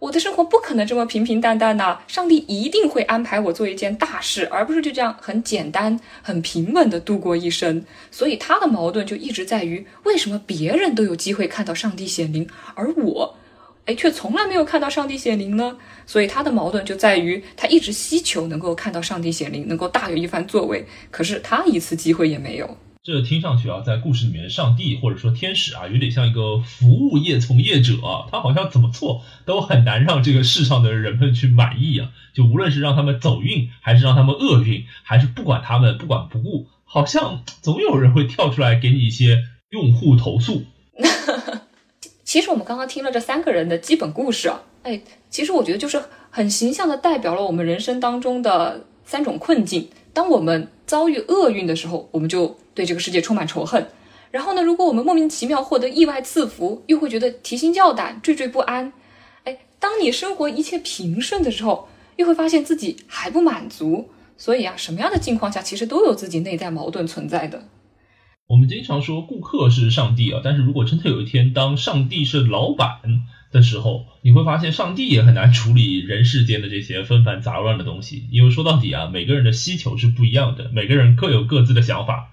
我的生活不可能这么平平淡淡的，上帝一定会安排我做一件大事，而不是就这样很简单、很平稳的度过一生。所以他的矛盾就一直在于，为什么别人都有机会看到上帝显灵，而我，哎，却从来没有看到上帝显灵呢？所以他的矛盾就在于，他一直希求能够看到上帝显灵，能够大有一番作为，可是他一次机会也没有。这听上去啊，在故事里面，上帝或者说天使啊，有点像一个服务业从业者，他好像怎么做都很难让这个世上的人们去满意啊。就无论是让他们走运，还是让他们厄运，还是不管他们不管不顾，好像总有人会跳出来给你一些用户投诉。其实我们刚刚听了这三个人的基本故事啊，哎，其实我觉得就是很形象的代表了我们人生当中的三种困境。当我们遭遇厄运的时候，我们就对这个世界充满仇恨。然后呢，如果我们莫名其妙获得意外赐福，又会觉得提心吊胆、惴惴不安。哎，当你生活一切平顺的时候，又会发现自己还不满足。所以啊，什么样的境况下，其实都有自己内在矛盾存在的。我们经常说顾客是上帝啊，但是如果真的有一天，当上帝是老板。的时候，你会发现上帝也很难处理人世间的这些纷繁杂乱的东西，因为说到底啊，每个人的需求是不一样的，每个人各有各自的想法。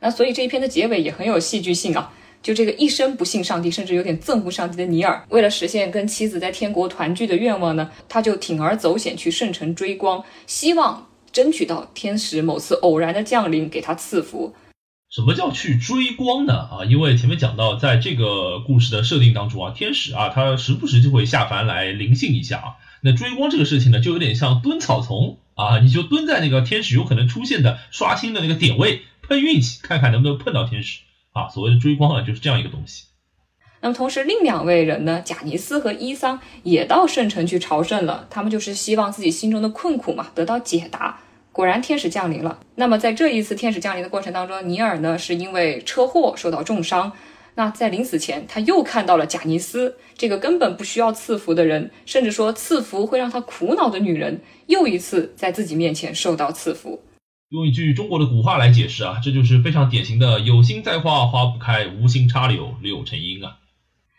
那所以这一篇的结尾也很有戏剧性啊，就这个一生不信上帝，甚至有点憎恶上帝的尼尔，为了实现跟妻子在天国团聚的愿望呢，他就铤而走险去圣城追光，希望争取到天使某次偶然的降临给他赐福。什么叫去追光呢？啊，因为前面讲到，在这个故事的设定当中啊，天使啊，他时不时就会下凡来灵性一下啊。那追光这个事情呢，就有点像蹲草丛啊，你就蹲在那个天使有可能出现的刷新的那个点位，碰运气，看看能不能碰到天使啊。所谓的追光啊，就是这样一个东西。那么同时，另两位人呢，贾尼斯和伊桑也到圣城去朝圣了，他们就是希望自己心中的困苦嘛得到解答。果然，天使降临了。那么，在这一次天使降临的过程当中，尼尔呢是因为车祸受到重伤。那在临死前，他又看到了贾尼斯这个根本不需要赐福的人，甚至说赐福会让他苦恼的女人，又一次在自己面前受到赐福。用一句中国的古话来解释啊，这就是非常典型的“有心栽花花不开，无心插柳柳成荫”啊。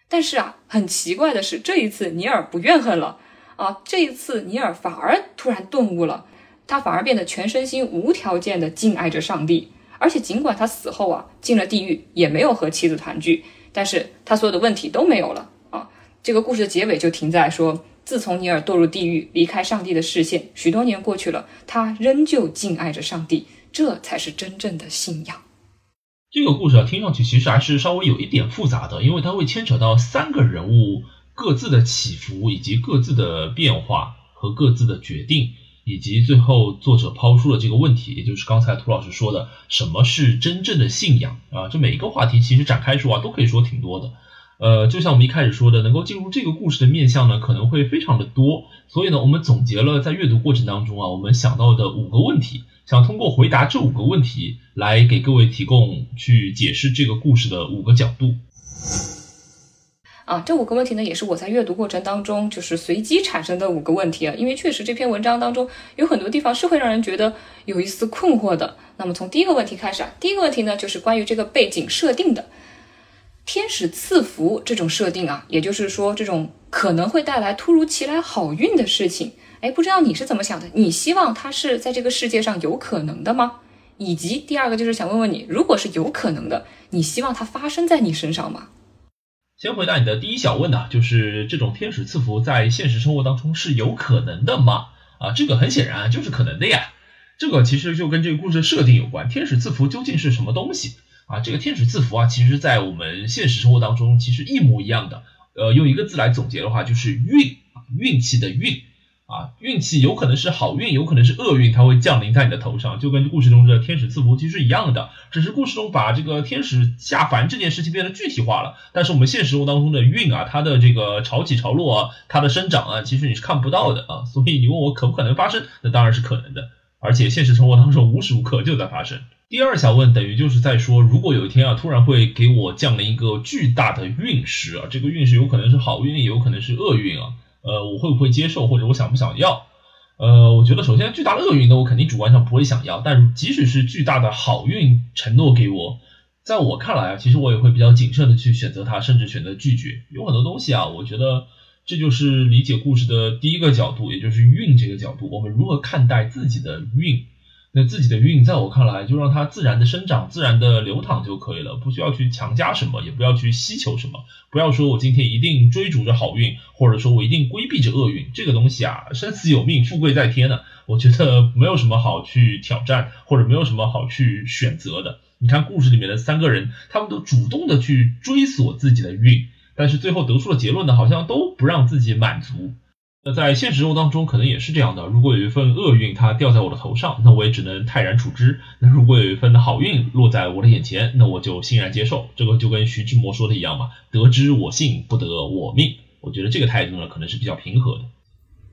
但是啊，很奇怪的是，这一次尼尔不怨恨了啊，这一次尼尔反而突然顿悟了。他反而变得全身心无条件的敬爱着上帝，而且尽管他死后啊进了地狱，也没有和妻子团聚，但是他所有的问题都没有了啊。这个故事的结尾就停在说，自从尼尔堕入地狱，离开上帝的视线，许多年过去了，他仍旧敬爱着上帝，这才是真正的信仰。这个故事啊，听上去其实还是稍微有一点复杂的，因为它会牵扯到三个人物各自的起伏，以及各自的变化和各自的决定，以及最后作者抛出了这个问题，也就是刚才涂老师说的，什么是真正的信仰啊？这每一个话题其实展开说啊，都可以说挺多的。呃，就像我们一开始说的，能够进入这个故事的面向呢，可能会非常的多。所以呢，我们总结了在阅读过程当中啊，我们想到的五个问题，想通过回答这五个问题来给各位提供去解释这个故事的五个角度。啊，这五个问题呢，也是我在阅读过程当中就是随机产生的五个问题啊，因为确实这篇文章当中有很多地方是会让人觉得有一丝困惑的。那么从第一个问题开始啊，第一个问题呢，就是关于这个背景设定的。天使赐福这种设定啊，也就是说，这种可能会带来突如其来好运的事情，哎，不知道你是怎么想的？你希望它是在这个世界上有可能的吗？以及第二个就是想问问你，如果是有可能的，你希望它发生在你身上吗？先回答你的第一小问呢，就是这种天使赐福在现实生活当中是有可能的吗？啊，这个很显然就是可能的呀。这个其实就跟这个故事的设定有关，天使赐福究竟是什么东西？啊，这个天使赐福啊，其实，在我们现实生活当中，其实一模一样的。呃，用一个字来总结的话，就是运啊，运气的运啊，运气有可能是好运，有可能是厄运，它会降临在你的头上，就跟故事中的天使赐福其实是一样的。只是故事中把这个天使下凡这件事情变得具体化了，但是我们现实生活当中的运啊，它的这个潮起潮落啊，它的生长啊，其实你是看不到的啊。所以你问我可不可能发生，那当然是可能的，而且现实生活当中无时无刻就在发生。第二小问等于就是在说，如果有一天啊，突然会给我降临一个巨大的运势啊，这个运势有可能是好运，也有可能是厄运啊，呃，我会不会接受，或者我想不想要？呃，我觉得首先巨大的厄运，那我肯定主观上不会想要，但即使是巨大的好运承诺给我，在我看来啊，其实我也会比较谨慎的去选择它，甚至选择拒绝。有很多东西啊，我觉得这就是理解故事的第一个角度，也就是运这个角度，我们如何看待自己的运？那自己的运，在我看来，就让它自然的生长、自然的流淌就可以了，不需要去强加什么，也不要去希求什么。不要说我今天一定追逐着好运，或者说我一定规避着厄运，这个东西啊，生死有命，富贵在天呢。我觉得没有什么好去挑战，或者没有什么好去选择的。你看故事里面的三个人，他们都主动的去追索自己的运，但是最后得出的结论呢，好像都不让自己满足。那在现实生活当中，可能也是这样的。如果有一份厄运，它掉在我的头上，那我也只能泰然处之；那如果有一份好运落在我的眼前，那我就欣然接受。这个就跟徐志摩说的一样嘛，“得之我幸，不得我命。”我觉得这个态度呢，可能是比较平和的。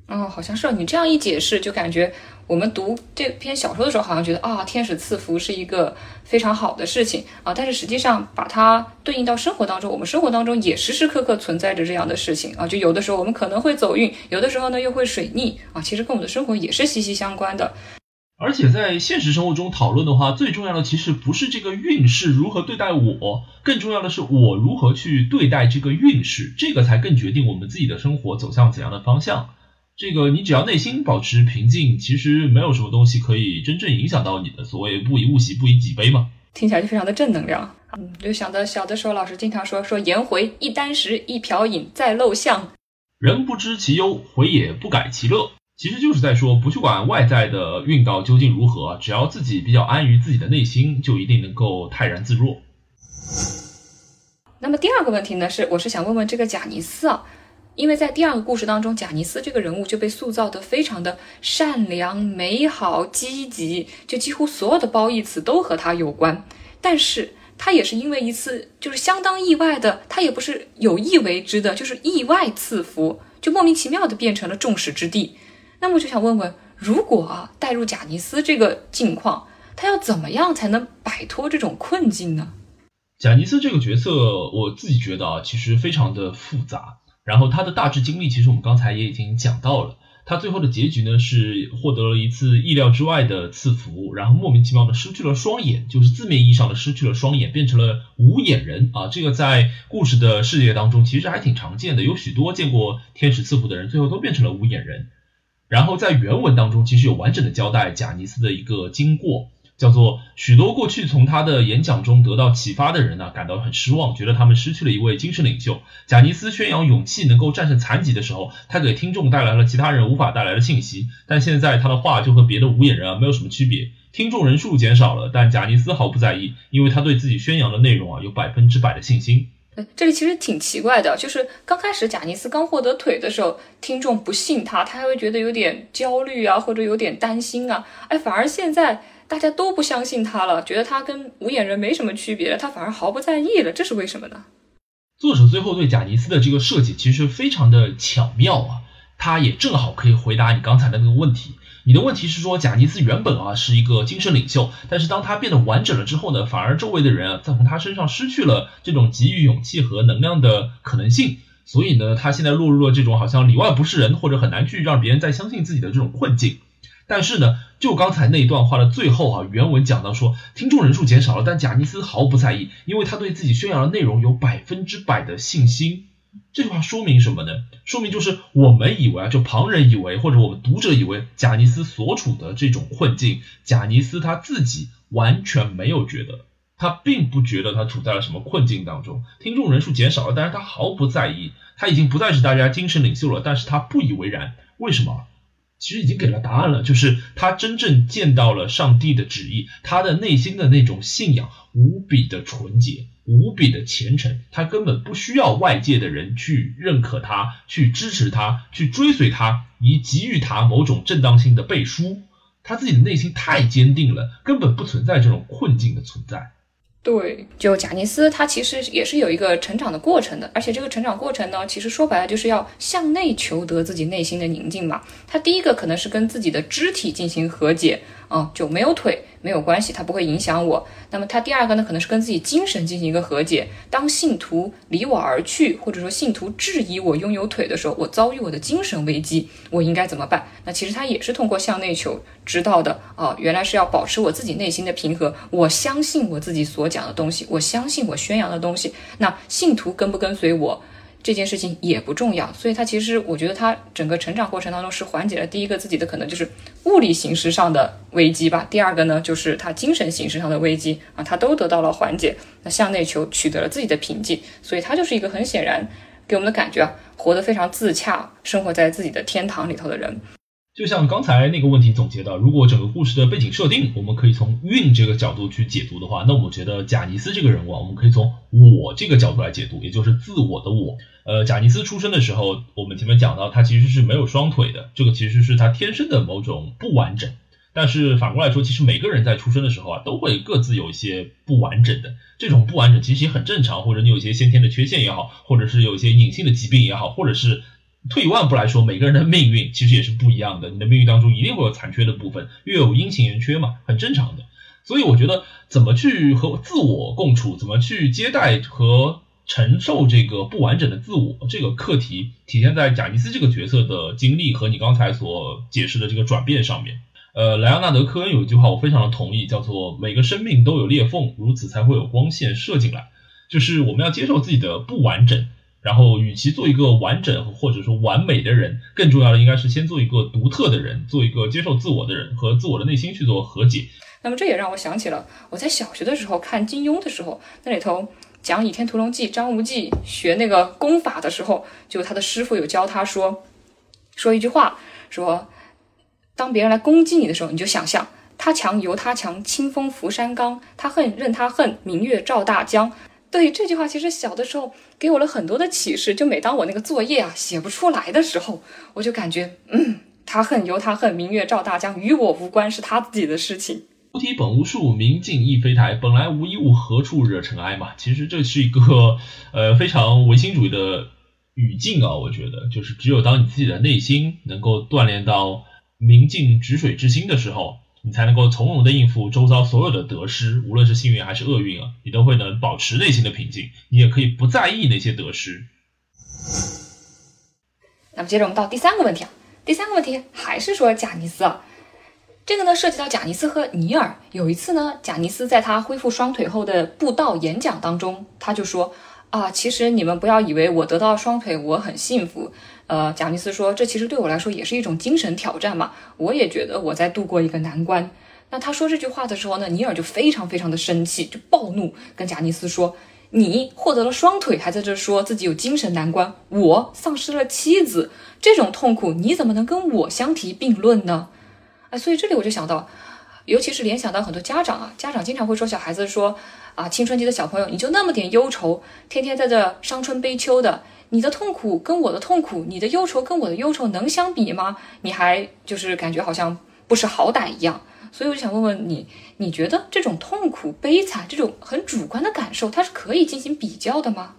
哦，好像是你这样一解释，就感觉我们读这篇小说的时候，好像觉得啊，天使赐福是一个非常好的事情啊。但是实际上，把它对应到生活当中，我们生活当中也时时刻刻存在着这样的事情啊。就有的时候我们可能会走运，有的时候呢又会水逆啊。其实跟我们的生活也是息息相关的。而且在现实生活中讨论的话，最重要的其实不是这个运势如何对待我，更重要的是我如何去对待这个运势，这个才更决定我们自己的生活走向怎样的方向。这个你只要内心保持平静，其实没有什么东西可以真正影响到你的。所谓不以物喜，不以己悲嘛，听起来就非常的正能量。嗯，就想到小的时候老师经常说说颜回一箪食，一瓢饮，在陋巷。人不知其忧，回也不改其乐。其实就是在说，不去管外在的运道究竟如何，只要自己比较安于自己的内心，就一定能够泰然自若。那么第二个问题呢，是我是想问问这个贾尼斯啊。因为在第二个故事当中，贾尼斯这个人物就被塑造得非常的善良、美好、积极，就几乎所有的褒义词都和他有关。但是他也是因为一次就是相当意外的，他也不是有意为之的，就是意外赐福，就莫名其妙的变成了众矢之的。那么就想问问，如果啊带入贾尼斯这个境况，他要怎么样才能摆脱这种困境呢？贾尼斯这个角色，我自己觉得啊，其实非常的复杂。然后他的大致经历，其实我们刚才也已经讲到了。他最后的结局呢，是获得了一次意料之外的赐福，然后莫名其妙的失去了双眼，就是字面意义上的失去了双眼，变成了无眼人啊。这个在故事的世界当中，其实还挺常见的，有许多见过天使赐福的人，最后都变成了无眼人。然后在原文当中，其实有完整的交代贾尼斯的一个经过。叫做许多过去从他的演讲中得到启发的人呢，感到很失望，觉得他们失去了一位精神领袖。贾尼斯宣扬勇气能够战胜残疾的时候，他给听众带来了其他人无法带来的信息。但现在他的话就和别的无眼人啊没有什么区别，听众人数减少了，但贾尼斯毫不在意，因为他对自己宣扬的内容啊有百分之百的信心。这里其实挺奇怪的，就是刚开始贾尼斯刚获得腿的时候，听众不信他，他还会觉得有点焦虑啊，或者有点担心啊，哎，反而现在。大家都不相信他了，觉得他跟无眼人没什么区别，他反而毫不在意了，这是为什么呢？作者最后对贾尼斯的这个设计其实非常的巧妙啊，他也正好可以回答你刚才的那个问题。你的问题是说贾尼斯原本啊是一个精神领袖，但是当他变得完整了之后呢，反而周围的人啊在从他身上失去了这种给予勇气和能量的可能性，所以呢，他现在落入了这种好像里外不是人，或者很难去让别人再相信自己的这种困境。但是呢，就刚才那一段话的最后哈，原文讲到说，听众人数减少了，但贾尼斯毫不在意，因为他对自己宣扬的内容有百分之百的信心。这句话说明什么呢？说明就是我们以为啊，就旁人以为，或者我们读者以为，贾尼斯所处的这种困境，贾尼斯他自己完全没有觉得，他并不觉得他处在了什么困境当中。听众人数减少了，但是他毫不在意，他已经不再是大家精神领袖了，但是他不以为然。为什么？其实已经给了答案了，就是他真正见到了上帝的旨意，他的内心的那种信仰无比的纯洁，无比的虔诚，他根本不需要外界的人去认可他，去支持他，去追随他，以给予他某种正当性的背书。他自己的内心太坚定了，根本不存在这种困境的存在。对，就贾尼斯，他其实也是有一个成长的过程的，而且这个成长过程呢，其实说白了就是要向内求得自己内心的宁静嘛。他第一个可能是跟自己的肢体进行和解。啊，就没有腿没有关系，它不会影响我。那么他第二个呢，可能是跟自己精神进行一个和解。当信徒离我而去，或者说信徒质疑我拥有腿的时候，我遭遇我的精神危机，我应该怎么办？那其实他也是通过向内求知道的啊，原来是要保持我自己内心的平和。我相信我自己所讲的东西，我相信我宣扬的东西。那信徒跟不跟随我？这件事情也不重要，所以他其实我觉得他整个成长过程当中是缓解了第一个自己的可能就是物理形式上的危机吧，第二个呢就是他精神形式上的危机啊，他都得到了缓解，那向内求取得了自己的平静，所以他就是一个很显然给我们的感觉啊，活得非常自洽，生活在自己的天堂里头的人。就像刚才那个问题总结的，如果整个故事的背景设定，我们可以从运这个角度去解读的话，那我觉得贾尼斯这个人物，啊，我们可以从我这个角度来解读，也就是自我的我。呃，贾尼斯出生的时候，我们前面讲到他其实是没有双腿的，这个其实是他天生的某种不完整。但是反过来说，其实每个人在出生的时候啊，都会各自有一些不完整的，这种不完整其实也很正常，或者你有一些先天的缺陷也好，或者是有一些隐性的疾病也好，或者是。退一万步来说，每个人的命运其实也是不一样的。你的命运当中一定会有残缺的部分，月有阴晴圆缺嘛，很正常的。所以我觉得，怎么去和自我共处，怎么去接待和承受这个不完整的自我这个课题，体现在贾尼斯这个角色的经历和你刚才所解释的这个转变上面。呃，莱昂纳德·科恩有一句话，我非常的同意，叫做“每个生命都有裂缝，如此才会有光线射进来”，就是我们要接受自己的不完整。然后，与其做一个完整或者说完美的人，更重要的应该是先做一个独特的人，做一个接受自我的人，和自我的内心去做和解。那么，这也让我想起了我在小学的时候看金庸的时候，那里头讲《倚天屠龙记》，张无忌学那个功法的时候，就他的师傅有教他说，说一句话，说当别人来攻击你的时候，你就想象他强由他强，清风拂山岗；他恨任他恨，明月照大江。对这句话，其实小的时候给我了很多的启示。就每当我那个作业啊写不出来的时候，我就感觉，嗯，他恨由他恨，明月照大江，与我无关，是他自己的事情。菩提本无树，明镜亦非台，本来无一物，何处惹尘埃嘛。其实这是一个呃 非常唯心主义的语境啊。我觉得，就是只有当你自己的内心能够锻炼到明镜止水之心的时候。你才能够从容的应付周遭所有的得失，无论是幸运还是厄运啊，你都会能保持内心的平静，你也可以不在意那些得失。那么接着我们到第三个问题啊，第三个问题还是说贾尼斯啊，这个呢涉及到贾尼斯和尼尔。有一次呢，贾尼斯在他恢复双腿后的布道演讲当中，他就说啊，其实你们不要以为我得到双腿我很幸福。呃，贾尼斯说：“这其实对我来说也是一种精神挑战嘛。我也觉得我在度过一个难关。那他说这句话的时候呢，尼尔就非常非常的生气，就暴怒，跟贾尼斯说：“你获得了双腿，还在这说自己有精神难关；我丧失了妻子，这种痛苦你怎么能跟我相提并论呢？”啊，所以这里我就想到，尤其是联想到很多家长啊，家长经常会说小孩子说：“啊，青春期的小朋友，你就那么点忧愁，天天在这伤春悲秋的，你的痛苦跟我的痛苦，你的忧愁跟我的忧愁能相比吗？你还就是感觉好像不识好歹一样。”所以我就想问问你，你觉得这种痛苦、悲惨这种很主观的感受，它是可以进行比较的吗？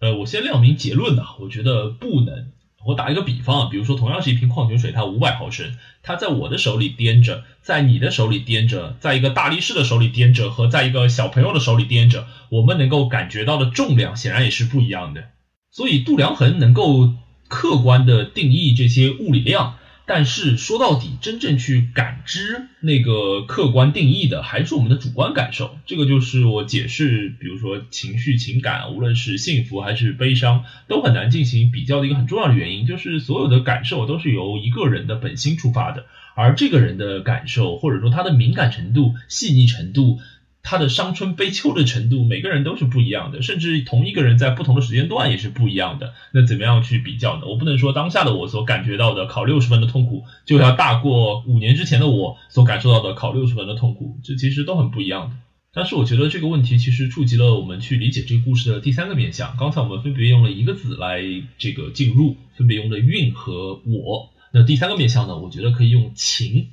呃，我先亮明结论呐，我觉得不能。我打一个比方啊，比如说同样是一瓶矿泉水，它五百毫升，它在我的手里掂着，在你的手里掂着，在一个大力士的手里掂着，和在一个小朋友的手里掂着，我们能够感觉到的重量显然也是不一样的。所以度量衡能够客观的定义这些物理量。但是说到底，真正去感知那个客观定义的，还是我们的主观感受。这个就是我解释，比如说情绪、情感，无论是幸福还是悲伤，都很难进行比较的一个很重要的原因，就是所有的感受都是由一个人的本心出发的，而这个人的感受，或者说他的敏感程度、细腻程度。他的伤春悲秋的程度，每个人都是不一样的，甚至同一个人在不同的时间段也是不一样的。那怎么样去比较呢？我不能说当下的我所感觉到的考六十分的痛苦就要大过五年之前的我所感受到的考六十分的痛苦，这其实都很不一样的。但是我觉得这个问题其实触及了我们去理解这个故事的第三个面向。刚才我们分别用了一个字来这个进入，分别用的运和我。那第三个面向呢？我觉得可以用情。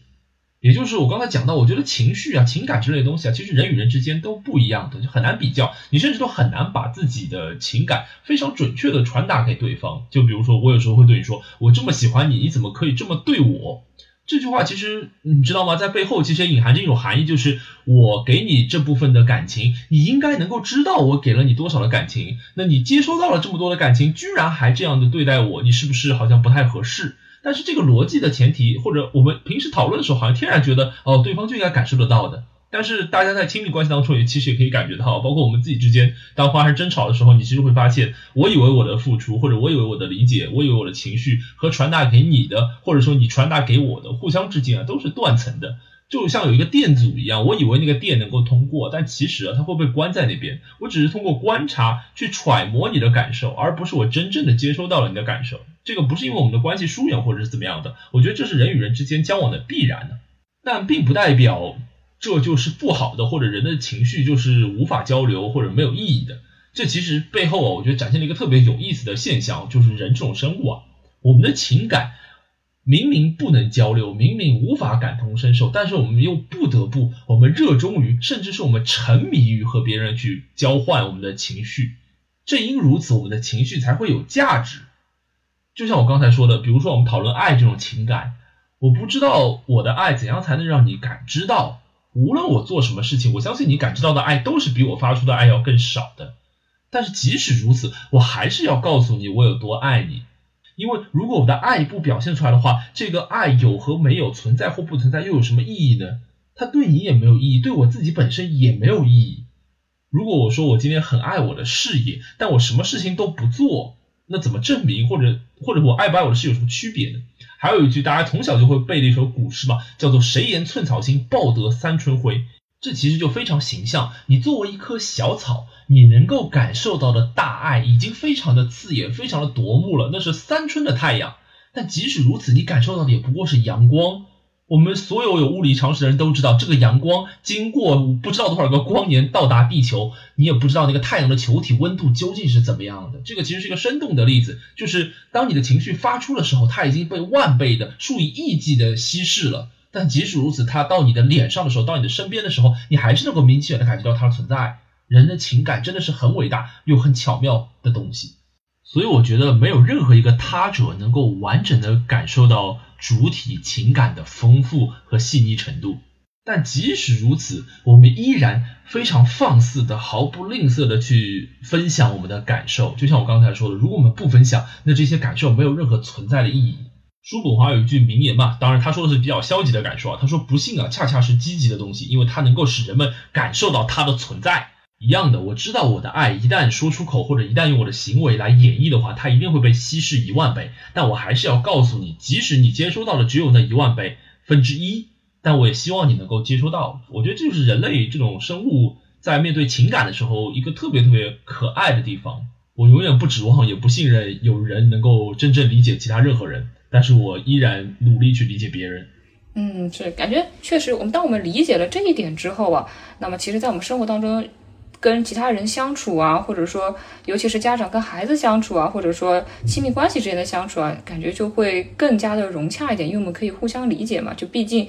也就是我刚才讲到，我觉得情绪啊、情感之类的东西啊，其实人与人之间都不一样的，就很难比较。你甚至都很难把自己的情感非常准确的传达给对方。就比如说，我有时候会对你说：“我这么喜欢你，你怎么可以这么对我？”这句话其实你知道吗？在背后其实隐含着一种含义，就是我给你这部分的感情，你应该能够知道我给了你多少的感情。那你接收到了这么多的感情，居然还这样的对待我，你是不是好像不太合适？但是这个逻辑的前提，或者我们平时讨论的时候，好像天然觉得哦，对方就应该感受得到的。但是大家在亲密关系当中也其实也可以感觉到，包括我们自己之间，当发生争吵的时候，你其实会发现，我以为我的付出，或者我以为我的理解，我以为我的情绪和传达给你的，或者说你传达给我的，互相之间啊都是断层的。就像有一个电阻一样，我以为那个电能够通过，但其实啊，它会被关在那边。我只是通过观察去揣摩你的感受，而不是我真正的接收到了你的感受。这个不是因为我们的关系疏远或者是怎么样的，我觉得这是人与人之间交往的必然的，但并不代表这就是不好的，或者人的情绪就是无法交流或者没有意义的。这其实背后啊，我觉得展现了一个特别有意思的现象，就是人这种生物啊，我们的情感。明明不能交流，明明无法感同身受，但是我们又不得不，我们热衷于，甚至是我们沉迷于和别人去交换我们的情绪。正因如此，我们的情绪才会有价值。就像我刚才说的，比如说我们讨论爱这种情感，我不知道我的爱怎样才能让你感知到。无论我做什么事情，我相信你感知到的爱都是比我发出的爱要更少的。但是即使如此，我还是要告诉你我有多爱你。因为如果我的爱不表现出来的话，这个爱有和没有存在或不存在又有什么意义呢？它对你也没有意义，对我自己本身也没有意义。如果我说我今天很爱我的事业，但我什么事情都不做，那怎么证明或者或者我爱不爱我的事有什么区别呢？还有一句大家从小就会背的一首古诗嘛，叫做“谁言寸草心，报得三春晖”。这其实就非常形象。你作为一棵小草，你能够感受到的大爱已经非常的刺眼，非常的夺目了。那是三春的太阳。但即使如此，你感受到的也不过是阳光。我们所有有物理常识的人都知道，这个阳光经过不知道多少个光年到达地球，你也不知道那个太阳的球体温度究竟是怎么样的。这个其实是一个生动的例子，就是当你的情绪发出的时候，它已经被万倍的、数以亿计的稀释了。但即使如此，它到你的脸上的时候，到你的身边的时候，你还是能够明显的感觉到它的存在。人的情感真的是很伟大又很巧妙的东西，所以我觉得没有任何一个他者能够完整的感受到主体情感的丰富和细腻程度。但即使如此，我们依然非常放肆的、毫不吝啬的去分享我们的感受。就像我刚才说的，如果我们不分享，那这些感受没有任何存在的意义。叔本华有一句名言嘛，当然他说的是比较消极的感受啊。他说不幸啊，恰恰是积极的东西，因为它能够使人们感受到它的存在。一样的，我知道我的爱一旦说出口，或者一旦用我的行为来演绎的话，它一定会被稀释一万倍。但我还是要告诉你，即使你接收到的只有那一万倍分之一，但我也希望你能够接收到。我觉得这就是人类这种生物在面对情感的时候一个特别特别可爱的地方。我永远不指望也不信任有人能够真正理解其他任何人，但是我依然努力去理解别人。嗯，是感觉确实，我们当我们理解了这一点之后啊，那么其实，在我们生活当中，跟其他人相处啊，或者说，尤其是家长跟孩子相处啊，或者说亲密关系之间的相处啊，感觉就会更加的融洽一点，因为我们可以互相理解嘛。就毕竟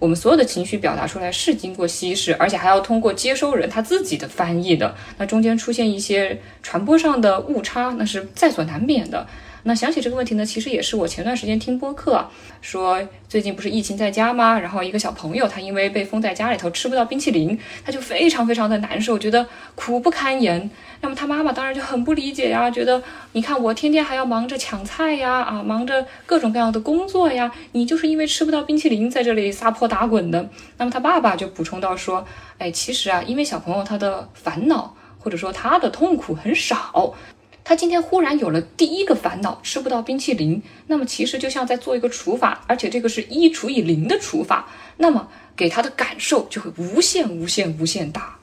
我们所有的情绪表达出来是经过稀释，而且还要通过接收人他自己的翻译的，那中间出现一些传播上的误差，那是在所难免的。那想起这个问题呢，其实也是我前段时间听播客说，最近不是疫情在家吗？然后一个小朋友他因为被封在家里头，吃不到冰淇淋，他就非常非常的难受，觉得苦不堪言。那么他妈妈当然就很不理解呀，觉得你看我天天还要忙着抢菜呀，啊，忙着各种各样的工作呀，你就是因为吃不到冰淇淋在这里撒泼打滚的。那么他爸爸就补充到说，哎，其实啊，因为小朋友他的烦恼或者说他的痛苦很少。他今天忽然有了第一个烦恼，吃不到冰淇淋，那么其实就像在做一个除法，而且这个是一除以零的除法，那么给他的感受就会无限无限无限大。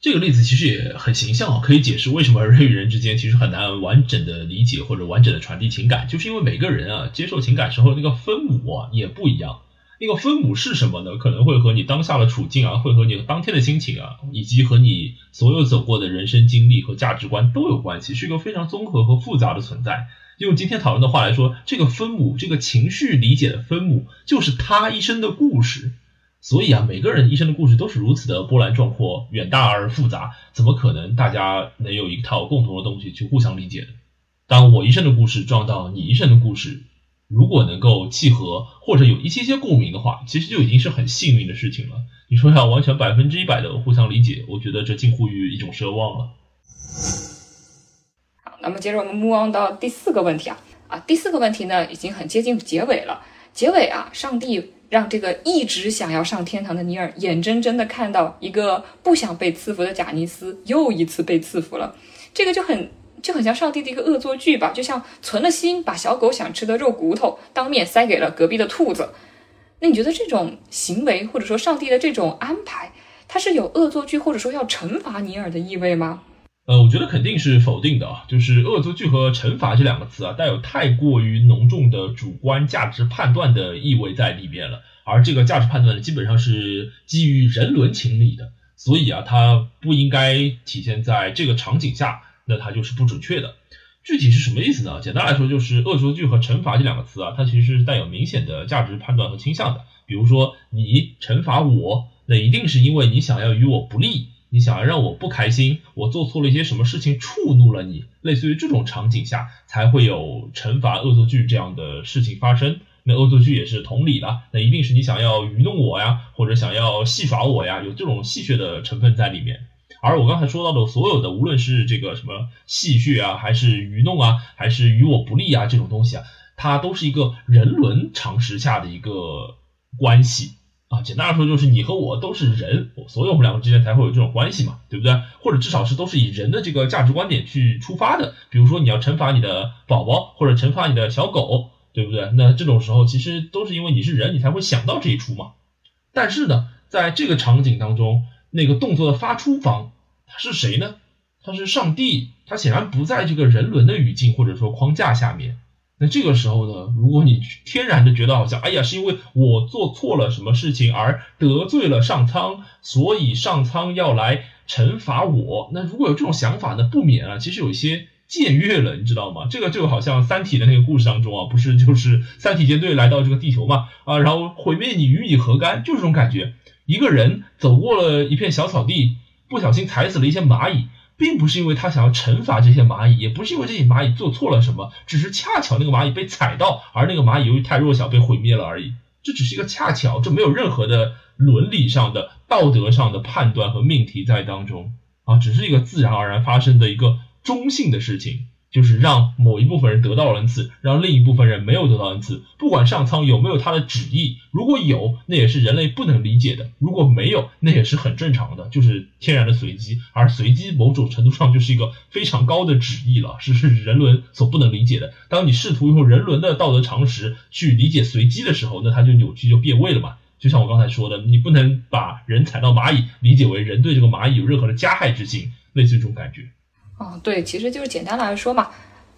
这个例子其实也很形象啊，可以解释为什么人与人之间其实很难完整的理解或者完整的传递情感，就是因为每个人啊接受情感时候那个分母啊也不一样。那个分母是什么呢？可能会和你当下的处境啊，会和你当天的心情啊，以及和你所有走过的人生经历和价值观都有关系，是一个非常综合和复杂的存在。用今天讨论的话来说，这个分母，这个情绪理解的分母，就是他一生的故事。所以啊，每个人一生的故事都是如此的波澜壮阔、远大而复杂，怎么可能大家能有一套共同的东西去互相理解？当我一生的故事撞到你一生的故事。如果能够契合或者有一些些共鸣的话，其实就已经是很幸运的事情了。你说要完全百分之一百的互相理解，我觉得这近乎于一种奢望了。好，那么接着我们 move on 到第四个问题啊啊，第四个问题呢已经很接近结尾了。结尾啊，上帝让这个一直想要上天堂的尼尔眼睁睁的看到一个不想被赐福的贾尼斯又一次被赐福了，这个就很。就很像上帝的一个恶作剧吧，就像存了心把小狗想吃的肉骨头当面塞给了隔壁的兔子。那你觉得这种行为，或者说上帝的这种安排，它是有恶作剧或者说要惩罚尼尔的意味吗？呃，我觉得肯定是否定的啊，就是恶作剧和惩罚这两个词啊，带有太过于浓重的主观价值判断的意味在里面了。而这个价值判断呢，基本上是基于人伦情理的，所以啊，它不应该体现在这个场景下。那它就是不准确的，具体是什么意思呢？简单来说，就是恶作剧和惩罚这两个词啊，它其实是带有明显的价值判断和倾向的。比如说，你惩罚我，那一定是因为你想要与我不利，你想要让我不开心，我做错了一些什么事情触怒了你，类似于这种场景下才会有惩罚恶作剧这样的事情发生。那恶作剧也是同理的，那一定是你想要愚弄我呀，或者想要戏耍我呀，有这种戏谑的成分在里面。而我刚才说到的所有的，无论是这个什么戏谑啊，还是愚弄啊，还是与我不利啊，这种东西啊，它都是一个人伦常识下的一个关系啊。简单来说，就是你和我都是人，所以我们两个之间才会有这种关系嘛，对不对？或者至少是都是以人的这个价值观点去出发的。比如说你要惩罚你的宝宝，或者惩罚你的小狗，对不对？那这种时候其实都是因为你是人，你才会想到这一出嘛。但是呢，在这个场景当中。那个动作的发出方他是谁呢？他是上帝，他显然不在这个人伦的语境或者说框架下面。那这个时候呢，如果你天然的觉得好像，哎呀，是因为我做错了什么事情而得罪了上苍，所以上苍要来惩罚我。那如果有这种想法呢，不免啊，其实有一些僭越了，你知道吗？这个就好像三体的那个故事当中啊，不是就是三体舰队来到这个地球嘛，啊，然后毁灭你与你何干？就这种感觉。一个人走过了一片小草地，不小心踩死了一些蚂蚁，并不是因为他想要惩罚这些蚂蚁，也不是因为这些蚂蚁做错了什么，只是恰巧那个蚂蚁被踩到，而那个蚂蚁由于太弱小被毁灭了而已。这只是一个恰巧，这没有任何的伦理上的、道德上的判断和命题在当中啊，只是一个自然而然发生的一个中性的事情。就是让某一部分人得到了恩赐，让另一部分人没有得到恩赐。不管上苍有没有他的旨意，如果有，那也是人类不能理解的；如果没有，那也是很正常的，就是天然的随机。而随机某种程度上就是一个非常高的旨意了，是是人伦所不能理解的。当你试图用人伦的道德常识去理解随机的时候，那它就扭曲就变味了嘛。就像我刚才说的，你不能把人踩到蚂蚁理解为人对这个蚂蚁有任何的加害之心，类似这种感觉。哦，对，其实就是简单来说嘛，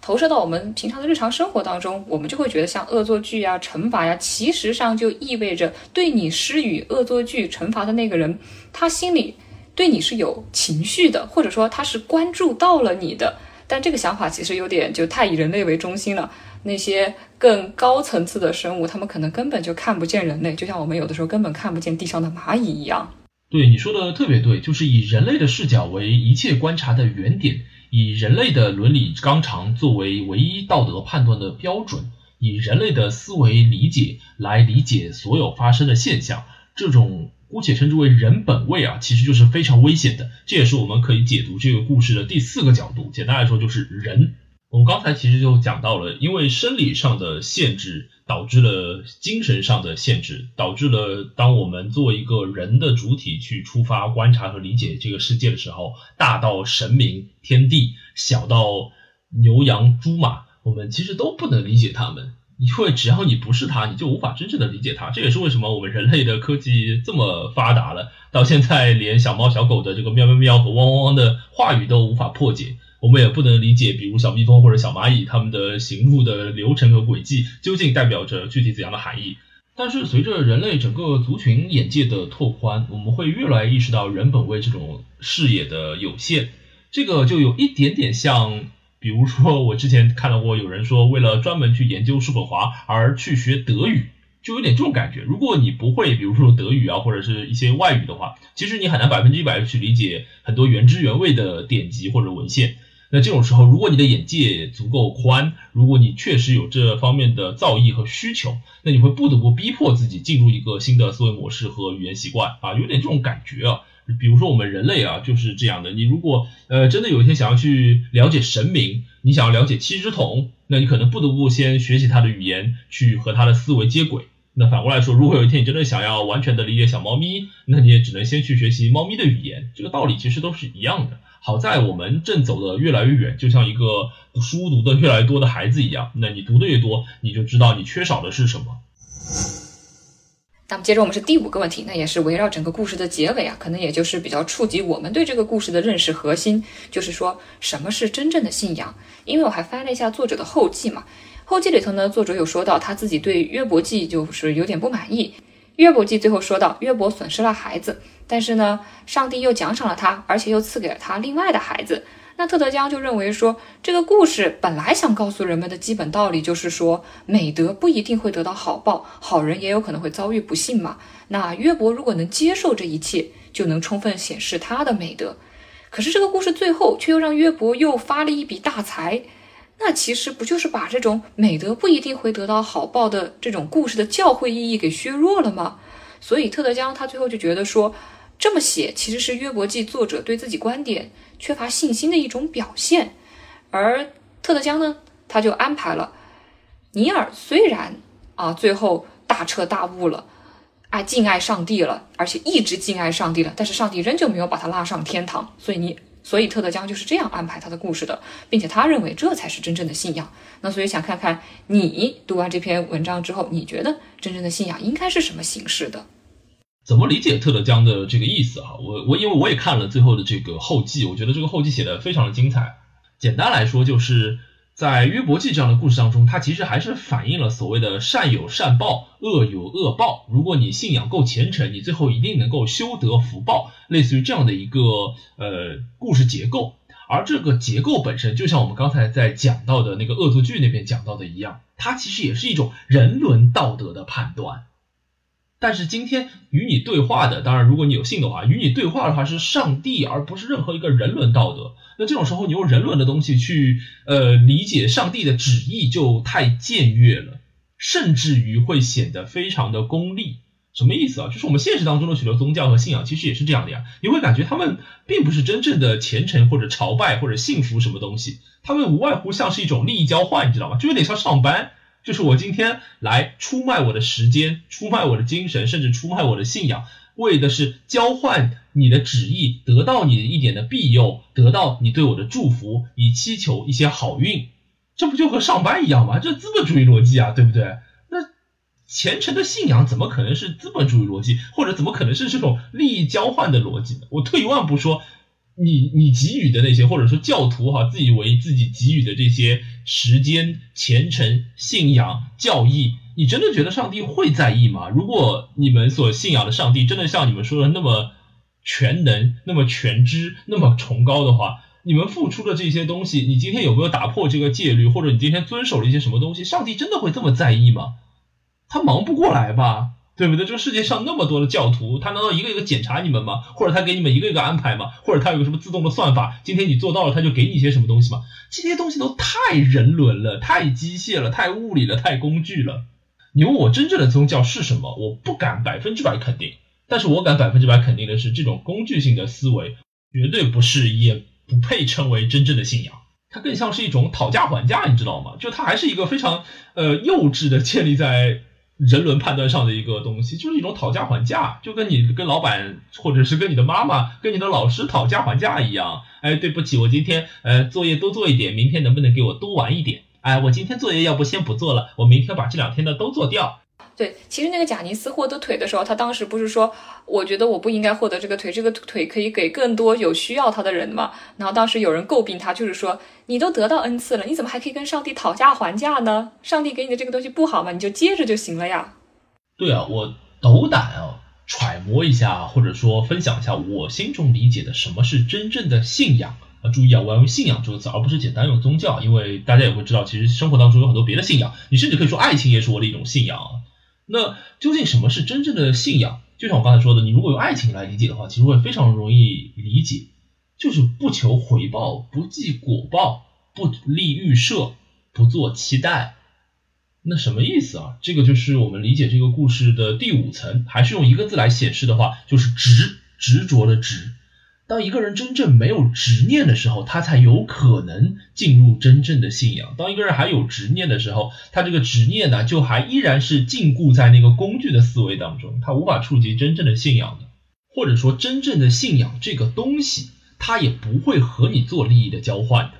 投射到我们平常的日常生活当中，我们就会觉得像恶作剧呀、惩罚呀，其实上就意味着对你施予恶作剧惩罚的那个人，他心里对你是有情绪的，或者说他是关注到了你的。但这个想法其实有点就太以人类为中心了。那些更高层次的生物，他们可能根本就看不见人类，就像我们有的时候根本看不见地上的蚂蚁一样。对你说的特别对，就是以人类的视角为一切观察的原点，以人类的伦理纲常作为唯一道德判断的标准，以人类的思维理解来理解所有发生的现象，这种。姑且称之为人本位啊，其实就是非常危险的。这也是我们可以解读这个故事的第四个角度。简单来说，就是人。我们刚才其实就讲到了，因为生理上的限制导致了精神上的限制，导致了当我们作为一个人的主体去出发观察和理解这个世界的时候，大到神明天地，小到牛羊猪马，我们其实都不能理解他们。因为只要你不是他，你就无法真正的理解他。这也是为什么我们人类的科技这么发达了，到现在连小猫小狗的这个喵喵喵和汪汪汪的话语都无法破解。我们也不能理解，比如小蜜蜂或者小蚂蚁它们的行路的流程和轨迹究竟代表着具体怎样的含义。但是随着人类整个族群眼界的拓宽，我们会越来意识到人本位这种视野的有限。这个就有一点点像。比如说，我之前看到过有人说，为了专门去研究叔本华而去学德语，就有点这种感觉。如果你不会，比如说德语啊，或者是一些外语的话，其实你很难百分之一百去理解很多原汁原味的典籍或者文献。那这种时候，如果你的眼界足够宽，如果你确实有这方面的造诣和需求，那你会不得不逼迫自己进入一个新的思维模式和语言习惯啊，有点这种感觉啊。比如说我们人类啊，就是这样的。你如果呃真的有一天想要去了解神明，你想要了解七只桶，那你可能不得不先学习它的语言，去和它的思维接轨。那反过来说，如果有一天你真的想要完全的理解小猫咪，那你也只能先去学习猫咪的语言。这个道理其实都是一样的。好在我们正走得越来越远，就像一个书读的越来越多的孩子一样。那你读的越多，你就知道你缺少的是什么。那么接着我们是第五个问题，那也是围绕整个故事的结尾啊，可能也就是比较触及我们对这个故事的认识核心，就是说什么是真正的信仰？因为我还翻了一下作者的后记嘛，后记里头呢，作者有说到他自己对约伯记就是有点不满意。约伯记最后说到，约伯损失了孩子，但是呢，上帝又奖赏了他，而且又赐给了他另外的孩子。那特德江就认为说，这个故事本来想告诉人们的基本道理就是说，美德不一定会得到好报，好人也有可能会遭遇不幸嘛。那约伯如果能接受这一切，就能充分显示他的美德。可是这个故事最后却又让约伯又发了一笔大财，那其实不就是把这种美德不一定会得到好报的这种故事的教诲意义给削弱了吗？所以特德江他最后就觉得说。这么写其实是约伯记作者对自己观点缺乏信心的一种表现，而特德江呢，他就安排了尼尔虽然啊最后大彻大悟了，爱敬爱上帝了，而且一直敬爱上帝了，但是上帝仍旧没有把他拉上天堂，所以你所以特德江就是这样安排他的故事的，并且他认为这才是真正的信仰。那所以想看看你读完这篇文章之后，你觉得真正的信仰应该是什么形式的？怎么理解特德江的这个意思啊？我我因为我也看了最后的这个后记，我觉得这个后记写的非常的精彩。简单来说，就是在约伯记这样的故事当中，它其实还是反映了所谓的善有善报，恶有恶报。如果你信仰够虔诚，你最后一定能够修得福报，类似于这样的一个呃故事结构。而这个结构本身，就像我们刚才在讲到的那个恶作剧那边讲到的一样，它其实也是一种人伦道德的判断。但是今天与你对话的，当然如果你有信的话，与你对话的话是上帝，而不是任何一个人伦道德。那这种时候，你用人伦的东西去呃理解上帝的旨意，就太僭越了，甚至于会显得非常的功利。什么意思啊？就是我们现实当中的许多宗教和信仰，其实也是这样的呀。你会感觉他们并不是真正的虔诚或者朝拜或者信服什么东西，他们无外乎像是一种利益交换，你知道吗？就有点像上班。就是我今天来出卖我的时间，出卖我的精神，甚至出卖我的信仰，为的是交换你的旨意，得到你一点的庇佑，得到你对我的祝福，以祈求一些好运。这不就和上班一样吗？这资本主义逻辑啊，对不对？那虔诚的信仰怎么可能是资本主义逻辑，或者怎么可能是这种利益交换的逻辑呢？我退一万步说，你你给予的那些，或者说教徒哈自以为自己给予的这些时间、虔诚、信仰、教义，你真的觉得上帝会在意吗？如果你们所信仰的上帝真的像你们说的那么全能、那么全知、那么崇高的话，你们付出的这些东西，你今天有没有打破这个戒律，或者你今天遵守了一些什么东西，上帝真的会这么在意吗？他忙不过来吧，对不对？这个世界上那么多的教徒，他难道一个一个检查你们吗？或者他给你们一个一个安排吗？或者他有什么自动的算法？今天你做到了，他就给你一些什么东西吗？这些东西都太人伦了，太机械了，太物理了，太工具了。你问我真正的宗教是什么？我不敢百分之百肯定，但是我敢百分之百肯定的是，这种工具性的思维绝对不是，也不配称为真正的信仰。它更像是一种讨价还价，你知道吗？就它还是一个非常呃幼稚的建立在。人伦判断上的一个东西，就是一种讨价还价，就跟你跟老板或者是跟你的妈妈、跟你的老师讨价还价一样。哎，对不起，我今天呃作业多做一点，明天能不能给我多玩一点？哎，我今天作业要不先不做了，我明天把这两天的都做掉。对，其实那个贾尼斯获得腿的时候，他当时不是说，我觉得我不应该获得这个腿，这个腿可以给更多有需要他的人嘛。然后当时有人诟病他，就是说，你都得到恩赐了，你怎么还可以跟上帝讨价还价呢？上帝给你的这个东西不好吗？你就接着就行了呀。对啊，我斗胆啊，揣摩一下，或者说分享一下我心中理解的什么是真正的信仰啊。注意啊，我要用信仰这个词，而不是简单用宗教，因为大家也会知道，其实生活当中有很多别的信仰，你甚至可以说爱情也是我的一种信仰。那究竟什么是真正的信仰？就像我刚才说的，你如果用爱情来理解的话，其实会非常容易理解，就是不求回报，不计果报，不立预设，不做期待。那什么意思啊？这个就是我们理解这个故事的第五层，还是用一个字来显示的话，就是执，执着的执。当一个人真正没有执念的时候，他才有可能进入真正的信仰。当一个人还有执念的时候，他这个执念呢，就还依然是禁锢在那个工具的思维当中，他无法触及真正的信仰的。或者说，真正的信仰这个东西，他也不会和你做利益的交换的。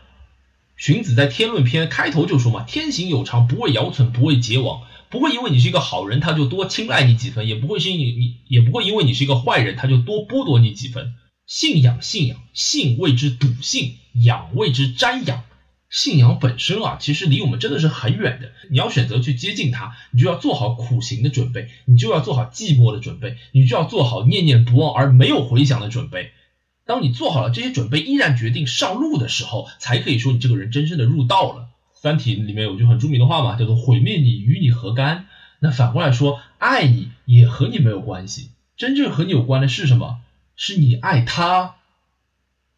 荀子在《天论篇》开头就说嘛：“天行有常，不为尧存，不为桀亡。”不会因为你是一个好人，他就多青睐你几分；也不会是因你你，也不会因为你是一个坏人，他就多剥夺你几分。信仰，信仰，信谓之笃信，仰谓之瞻仰。信仰本身啊，其实离我们真的是很远的。你要选择去接近它，你就要做好苦行的准备，你就要做好寂寞的准备，你就要做好念念不忘而没有回响的准备。当你做好了这些准备，依然决定上路的时候，才可以说你这个人真正的入道了。《三体》里面有句很著名的话嘛，叫做“毁灭你与你何干”。那反过来说，爱你也和你没有关系。真正和你有关的是什么？是你爱他，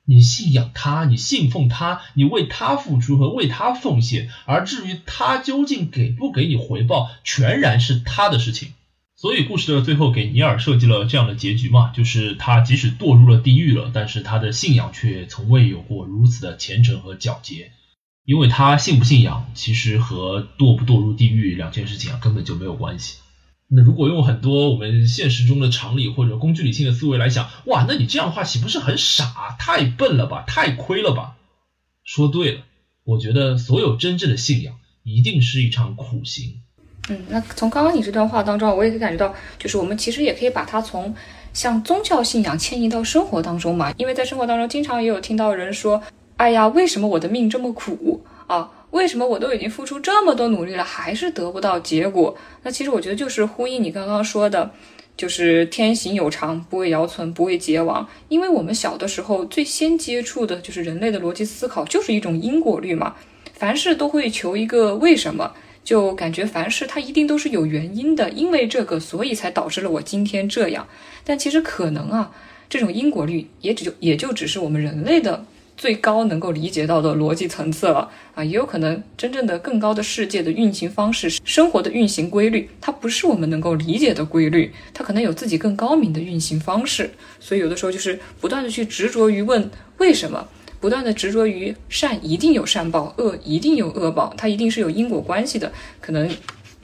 你信仰他，你信奉他，你为他付出和为他奉献，而至于他究竟给不给你回报，全然是他的事情。所以故事的最后给尼尔设计了这样的结局嘛，就是他即使堕入了地狱了，但是他的信仰却从未有过如此的虔诚和皎洁，因为他信不信仰，其实和堕不堕入地狱两件事情啊根本就没有关系。那如果用很多我们现实中的常理或者工具理性的思维来想，哇，那你这样的话岂不是很傻？太笨了吧，太亏了吧？说对了，我觉得所有真正的信仰一定是一场苦行。嗯，那从刚刚你这段话当中，我也可以感觉到，就是我们其实也可以把它从像宗教信仰迁移到生活当中嘛，因为在生活当中经常也有听到人说，哎呀，为什么我的命这么苦啊？为什么我都已经付出这么多努力了，还是得不到结果？那其实我觉得就是呼应你刚刚说的，就是天行有常，不为尧存，不为桀亡。因为我们小的时候最先接触的就是人类的逻辑思考，就是一种因果律嘛，凡事都会求一个为什么，就感觉凡事它一定都是有原因的，因为这个，所以才导致了我今天这样。但其实可能啊，这种因果律也只就也就只是我们人类的。最高能够理解到的逻辑层次了啊，也有可能真正的更高的世界的运行方式、生活的运行规律，它不是我们能够理解的规律，它可能有自己更高明的运行方式。所以有的时候就是不断的去执着于问为什么，不断的执着于善一定有善报，恶一定有恶报，它一定是有因果关系的，可能。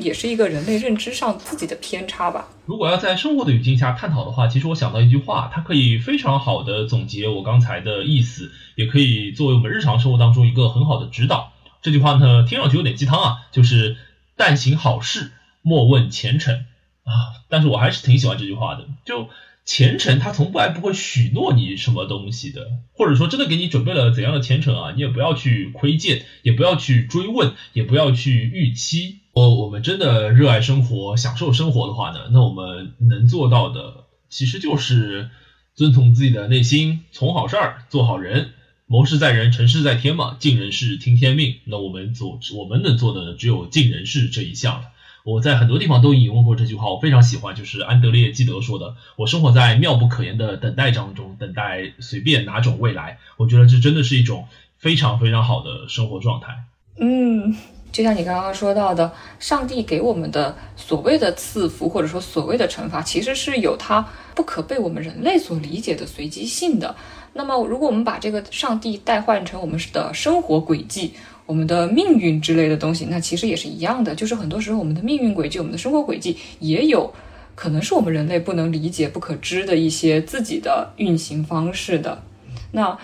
也是一个人类认知上自己的偏差吧。如果要在生活的语境下探讨的话，其实我想到一句话，它可以非常好的总结我刚才的意思，也可以作为我们日常生活当中一个很好的指导。这句话呢，听上去有点鸡汤啊，就是但行好事，莫问前程啊。但是我还是挺喜欢这句话的，就前程他从来不会许诺你什么东西的，或者说真的给你准备了怎样的前程啊，你也不要去窥见，也不要去追问，也不要去预期。我我们真的热爱生活、享受生活的话呢，那我们能做到的其实就是遵从自己的内心，从好事儿，做好人。谋事在人，成事在天嘛，尽人事，听天命。那我们做，我们能做的只有尽人事这一项了。我在很多地方都引用过这句话，我非常喜欢，就是安德烈·基德说的：“我生活在妙不可言的等待当中，等待随便哪种未来。”我觉得这真的是一种非常非常好的生活状态。嗯。就像你刚刚说到的，上帝给我们的所谓的赐福，或者说所谓的惩罚，其实是有它不可被我们人类所理解的随机性的。那么，如果我们把这个上帝代换成我们的生活轨迹、我们的命运之类的东西，那其实也是一样的。就是很多时候，我们的命运轨迹、我们的生活轨迹，也有可能是我们人类不能理解、不可知的一些自己的运行方式的。那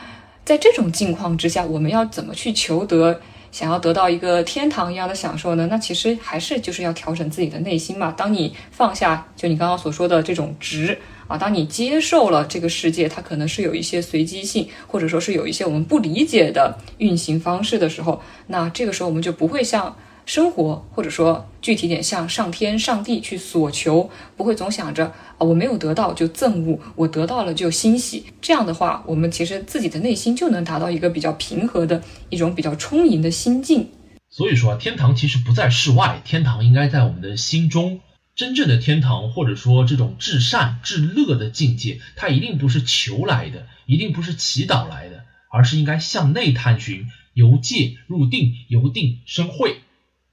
在这种境况之下，我们要怎么去求得？想要得到一个天堂一样的享受呢？那其实还是就是要调整自己的内心嘛。当你放下，就你刚刚所说的这种执啊，当你接受了这个世界，它可能是有一些随机性，或者说是有一些我们不理解的运行方式的时候，那这个时候我们就不会像。生活，或者说具体点，向上天、上帝去索求，不会总想着啊，我没有得到就憎恶，我得到了就欣喜。这样的话，我们其实自己的内心就能达到一个比较平和的一种比较充盈的心境。所以说，天堂其实不在世外，天堂应该在我们的心中。真正的天堂，或者说这种至善至乐的境界，它一定不是求来的，一定不是祈祷来的，而是应该向内探寻，由戒入定，由定生慧。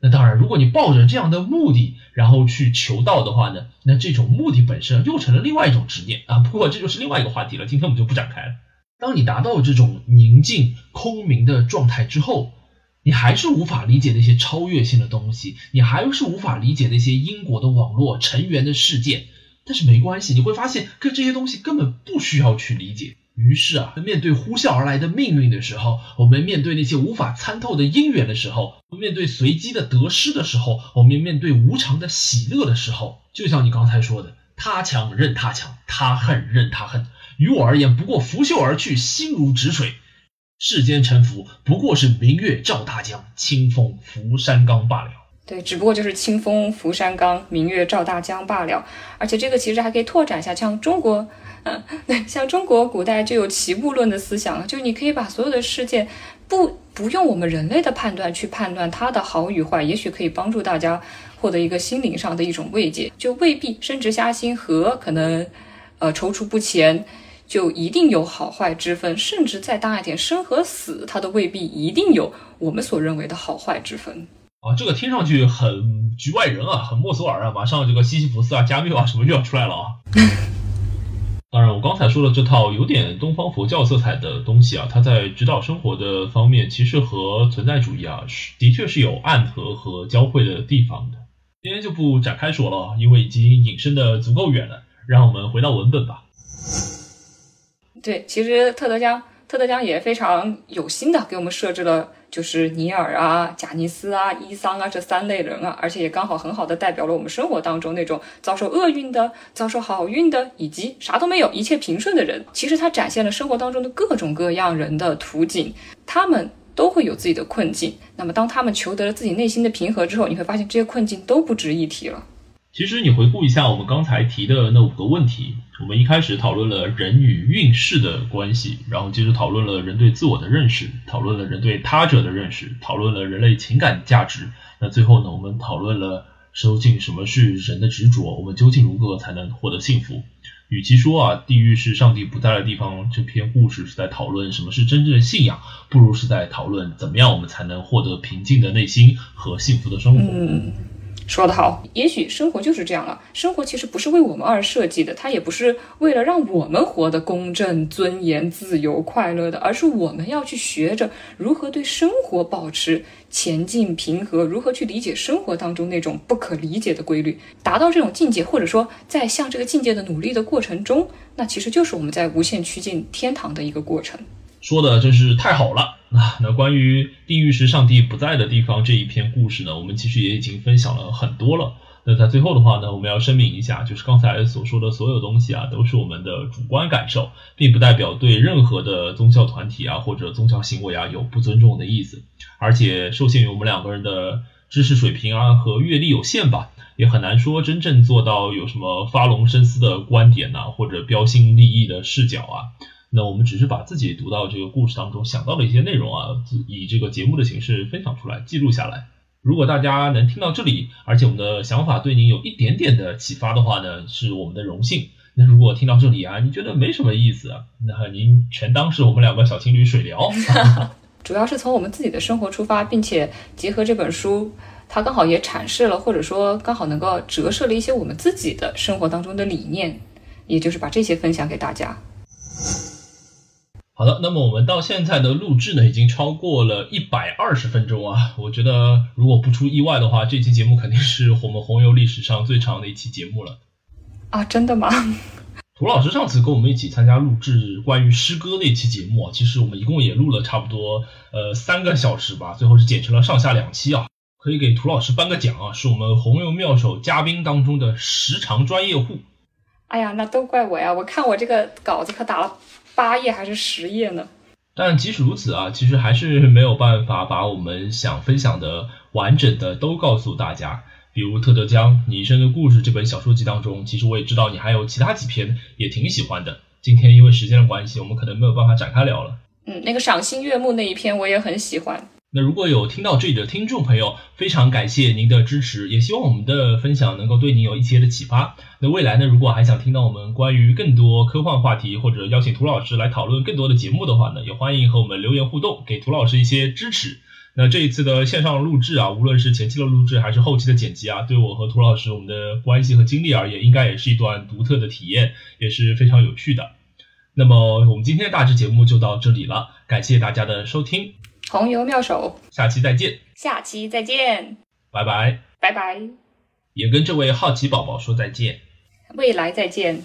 那当然，如果你抱着这样的目的，然后去求道的话呢，那这种目的本身又成了另外一种执念啊。不过这就是另外一个话题了，今天我们就不展开了。当你达到这种宁静空明的状态之后，你还是无法理解那些超越性的东西，你还是无法理解那些因果的网络、成员的事件。但是没关系，你会发现，跟这些东西根本不需要去理解。于是啊，面对呼啸而来的命运的时候，我们面对那些无法参透的因缘的时候，面对随机的得失的时候，我们面对无常的喜乐的时候，就像你刚才说的，他强任他强，他恨任他恨。于我而言，不过拂袖而去，心如止水。世间沉浮，不过是明月照大江，清风拂山岗罢了。对，只不过就是清风拂山岗，明月照大江罢了。而且这个其实还可以拓展一下，像中国。嗯，对，像中国古代就有齐物论的思想，就你可以把所有的事件不不用我们人类的判断去判断它的好与坏，也许可以帮助大家获得一个心灵上的一种慰藉。就未必升职加薪和可能呃踌躇不前就一定有好坏之分，甚至再大一点，生和死它都未必一定有我们所认为的好坏之分。啊，这个听上去很局外人啊，很莫索尔啊，马上这个西西弗斯啊、加缪啊什么又要出来了啊。当然，我刚才说的这套有点东方佛教色彩的东西啊，它在指导生活的方面，其实和存在主义啊，是的确是有暗合和交汇的地方的。今天就不展开说了，因为已经引申的足够远了。让我们回到文本吧。对，其实特德江，特德江也非常有心的给我们设置了。就是尼尔啊、贾尼斯啊、伊桑啊这三类人啊，而且也刚好很好的代表了我们生活当中那种遭受厄运的、遭受好运的，以及啥都没有、一切平顺的人。其实他展现了生活当中的各种各样人的图景，他们都会有自己的困境。那么当他们求得了自己内心的平和之后，你会发现这些困境都不值一提了。其实你回顾一下我们刚才提的那五个问题，我们一开始讨论了人与运势的关系，然后接着讨论了人对自我的认识，讨论了人对他者的认识，讨论了人类情感价值。那最后呢，我们讨论了究竟什么是人的执着，我们究竟如何才能获得幸福？与其说啊，地狱是上帝不在的地方，这篇故事是在讨论什么是真正的信仰，不如是在讨论怎么样我们才能获得平静的内心和幸福的生活。说得好，也许生活就是这样了。生活其实不是为我们而设计的，它也不是为了让我们活得公正、尊严、自由、快乐的，而是我们要去学着如何对生活保持前进、平和，如何去理解生活当中那种不可理解的规律，达到这种境界，或者说在向这个境界的努力的过程中，那其实就是我们在无限趋近天堂的一个过程。说的真是太好了啊！那关于地狱是上帝不在的地方这一篇故事呢，我们其实也已经分享了很多了。那在最后的话呢，我们要声明一下，就是刚才所说的所有东西啊，都是我们的主观感受，并不代表对任何的宗教团体啊或者宗教行为啊有不尊重的意思。而且受限于我们两个人的知识水平啊和阅历有限吧，也很难说真正做到有什么发龙深思的观点呐，或者标新立异的视角啊。那我们只是把自己读到这个故事当中想到的一些内容啊，以这个节目的形式分享出来，记录下来。如果大家能听到这里，而且我们的想法对您有一点点的启发的话呢，是我们的荣幸。那如果听到这里啊，你觉得没什么意思，那您全当是我们两个小情侣水聊。主要是从我们自己的生活出发，并且结合这本书，它刚好也阐释了，或者说刚好能够折射了一些我们自己的生活当中的理念，也就是把这些分享给大家。好的，那么我们到现在的录制呢，已经超过了一百二十分钟啊！我觉得如果不出意外的话，这期节目肯定是我们红油历史上最长的一期节目了。啊，真的吗？涂老师上次跟我们一起参加录制关于诗歌那期节目啊，其实我们一共也录了差不多呃三个小时吧，最后是剪成了上下两期啊，可以给涂老师颁个奖啊，是我们红油妙手嘉宾当中的时长专业户。哎呀，那都怪我呀！我看我这个稿子可打了。八页还是十页呢？但即使如此啊，其实还是没有办法把我们想分享的完整的都告诉大家。比如《特德江你一生的故事》这本小说集当中，其实我也知道你还有其他几篇也挺喜欢的。今天因为时间的关系，我们可能没有办法展开聊了。嗯，那个赏心悦目那一篇我也很喜欢。那如果有听到这里的听众朋友，非常感谢您的支持，也希望我们的分享能够对您有一些的启发。那未来呢，如果还想听到我们关于更多科幻话题，或者邀请涂老师来讨论更多的节目的话呢，也欢迎和我们留言互动，给涂老师一些支持。那这一次的线上录制啊，无论是前期的录制还是后期的剪辑啊，对我和涂老师我们的关系和经历而言，应该也是一段独特的体验，也是非常有趣的。那么我们今天的大致节目就到这里了，感谢大家的收听。红油妙手，下期再见。下期再见，拜拜，拜拜。也跟这位好奇宝宝说再见，未来再见。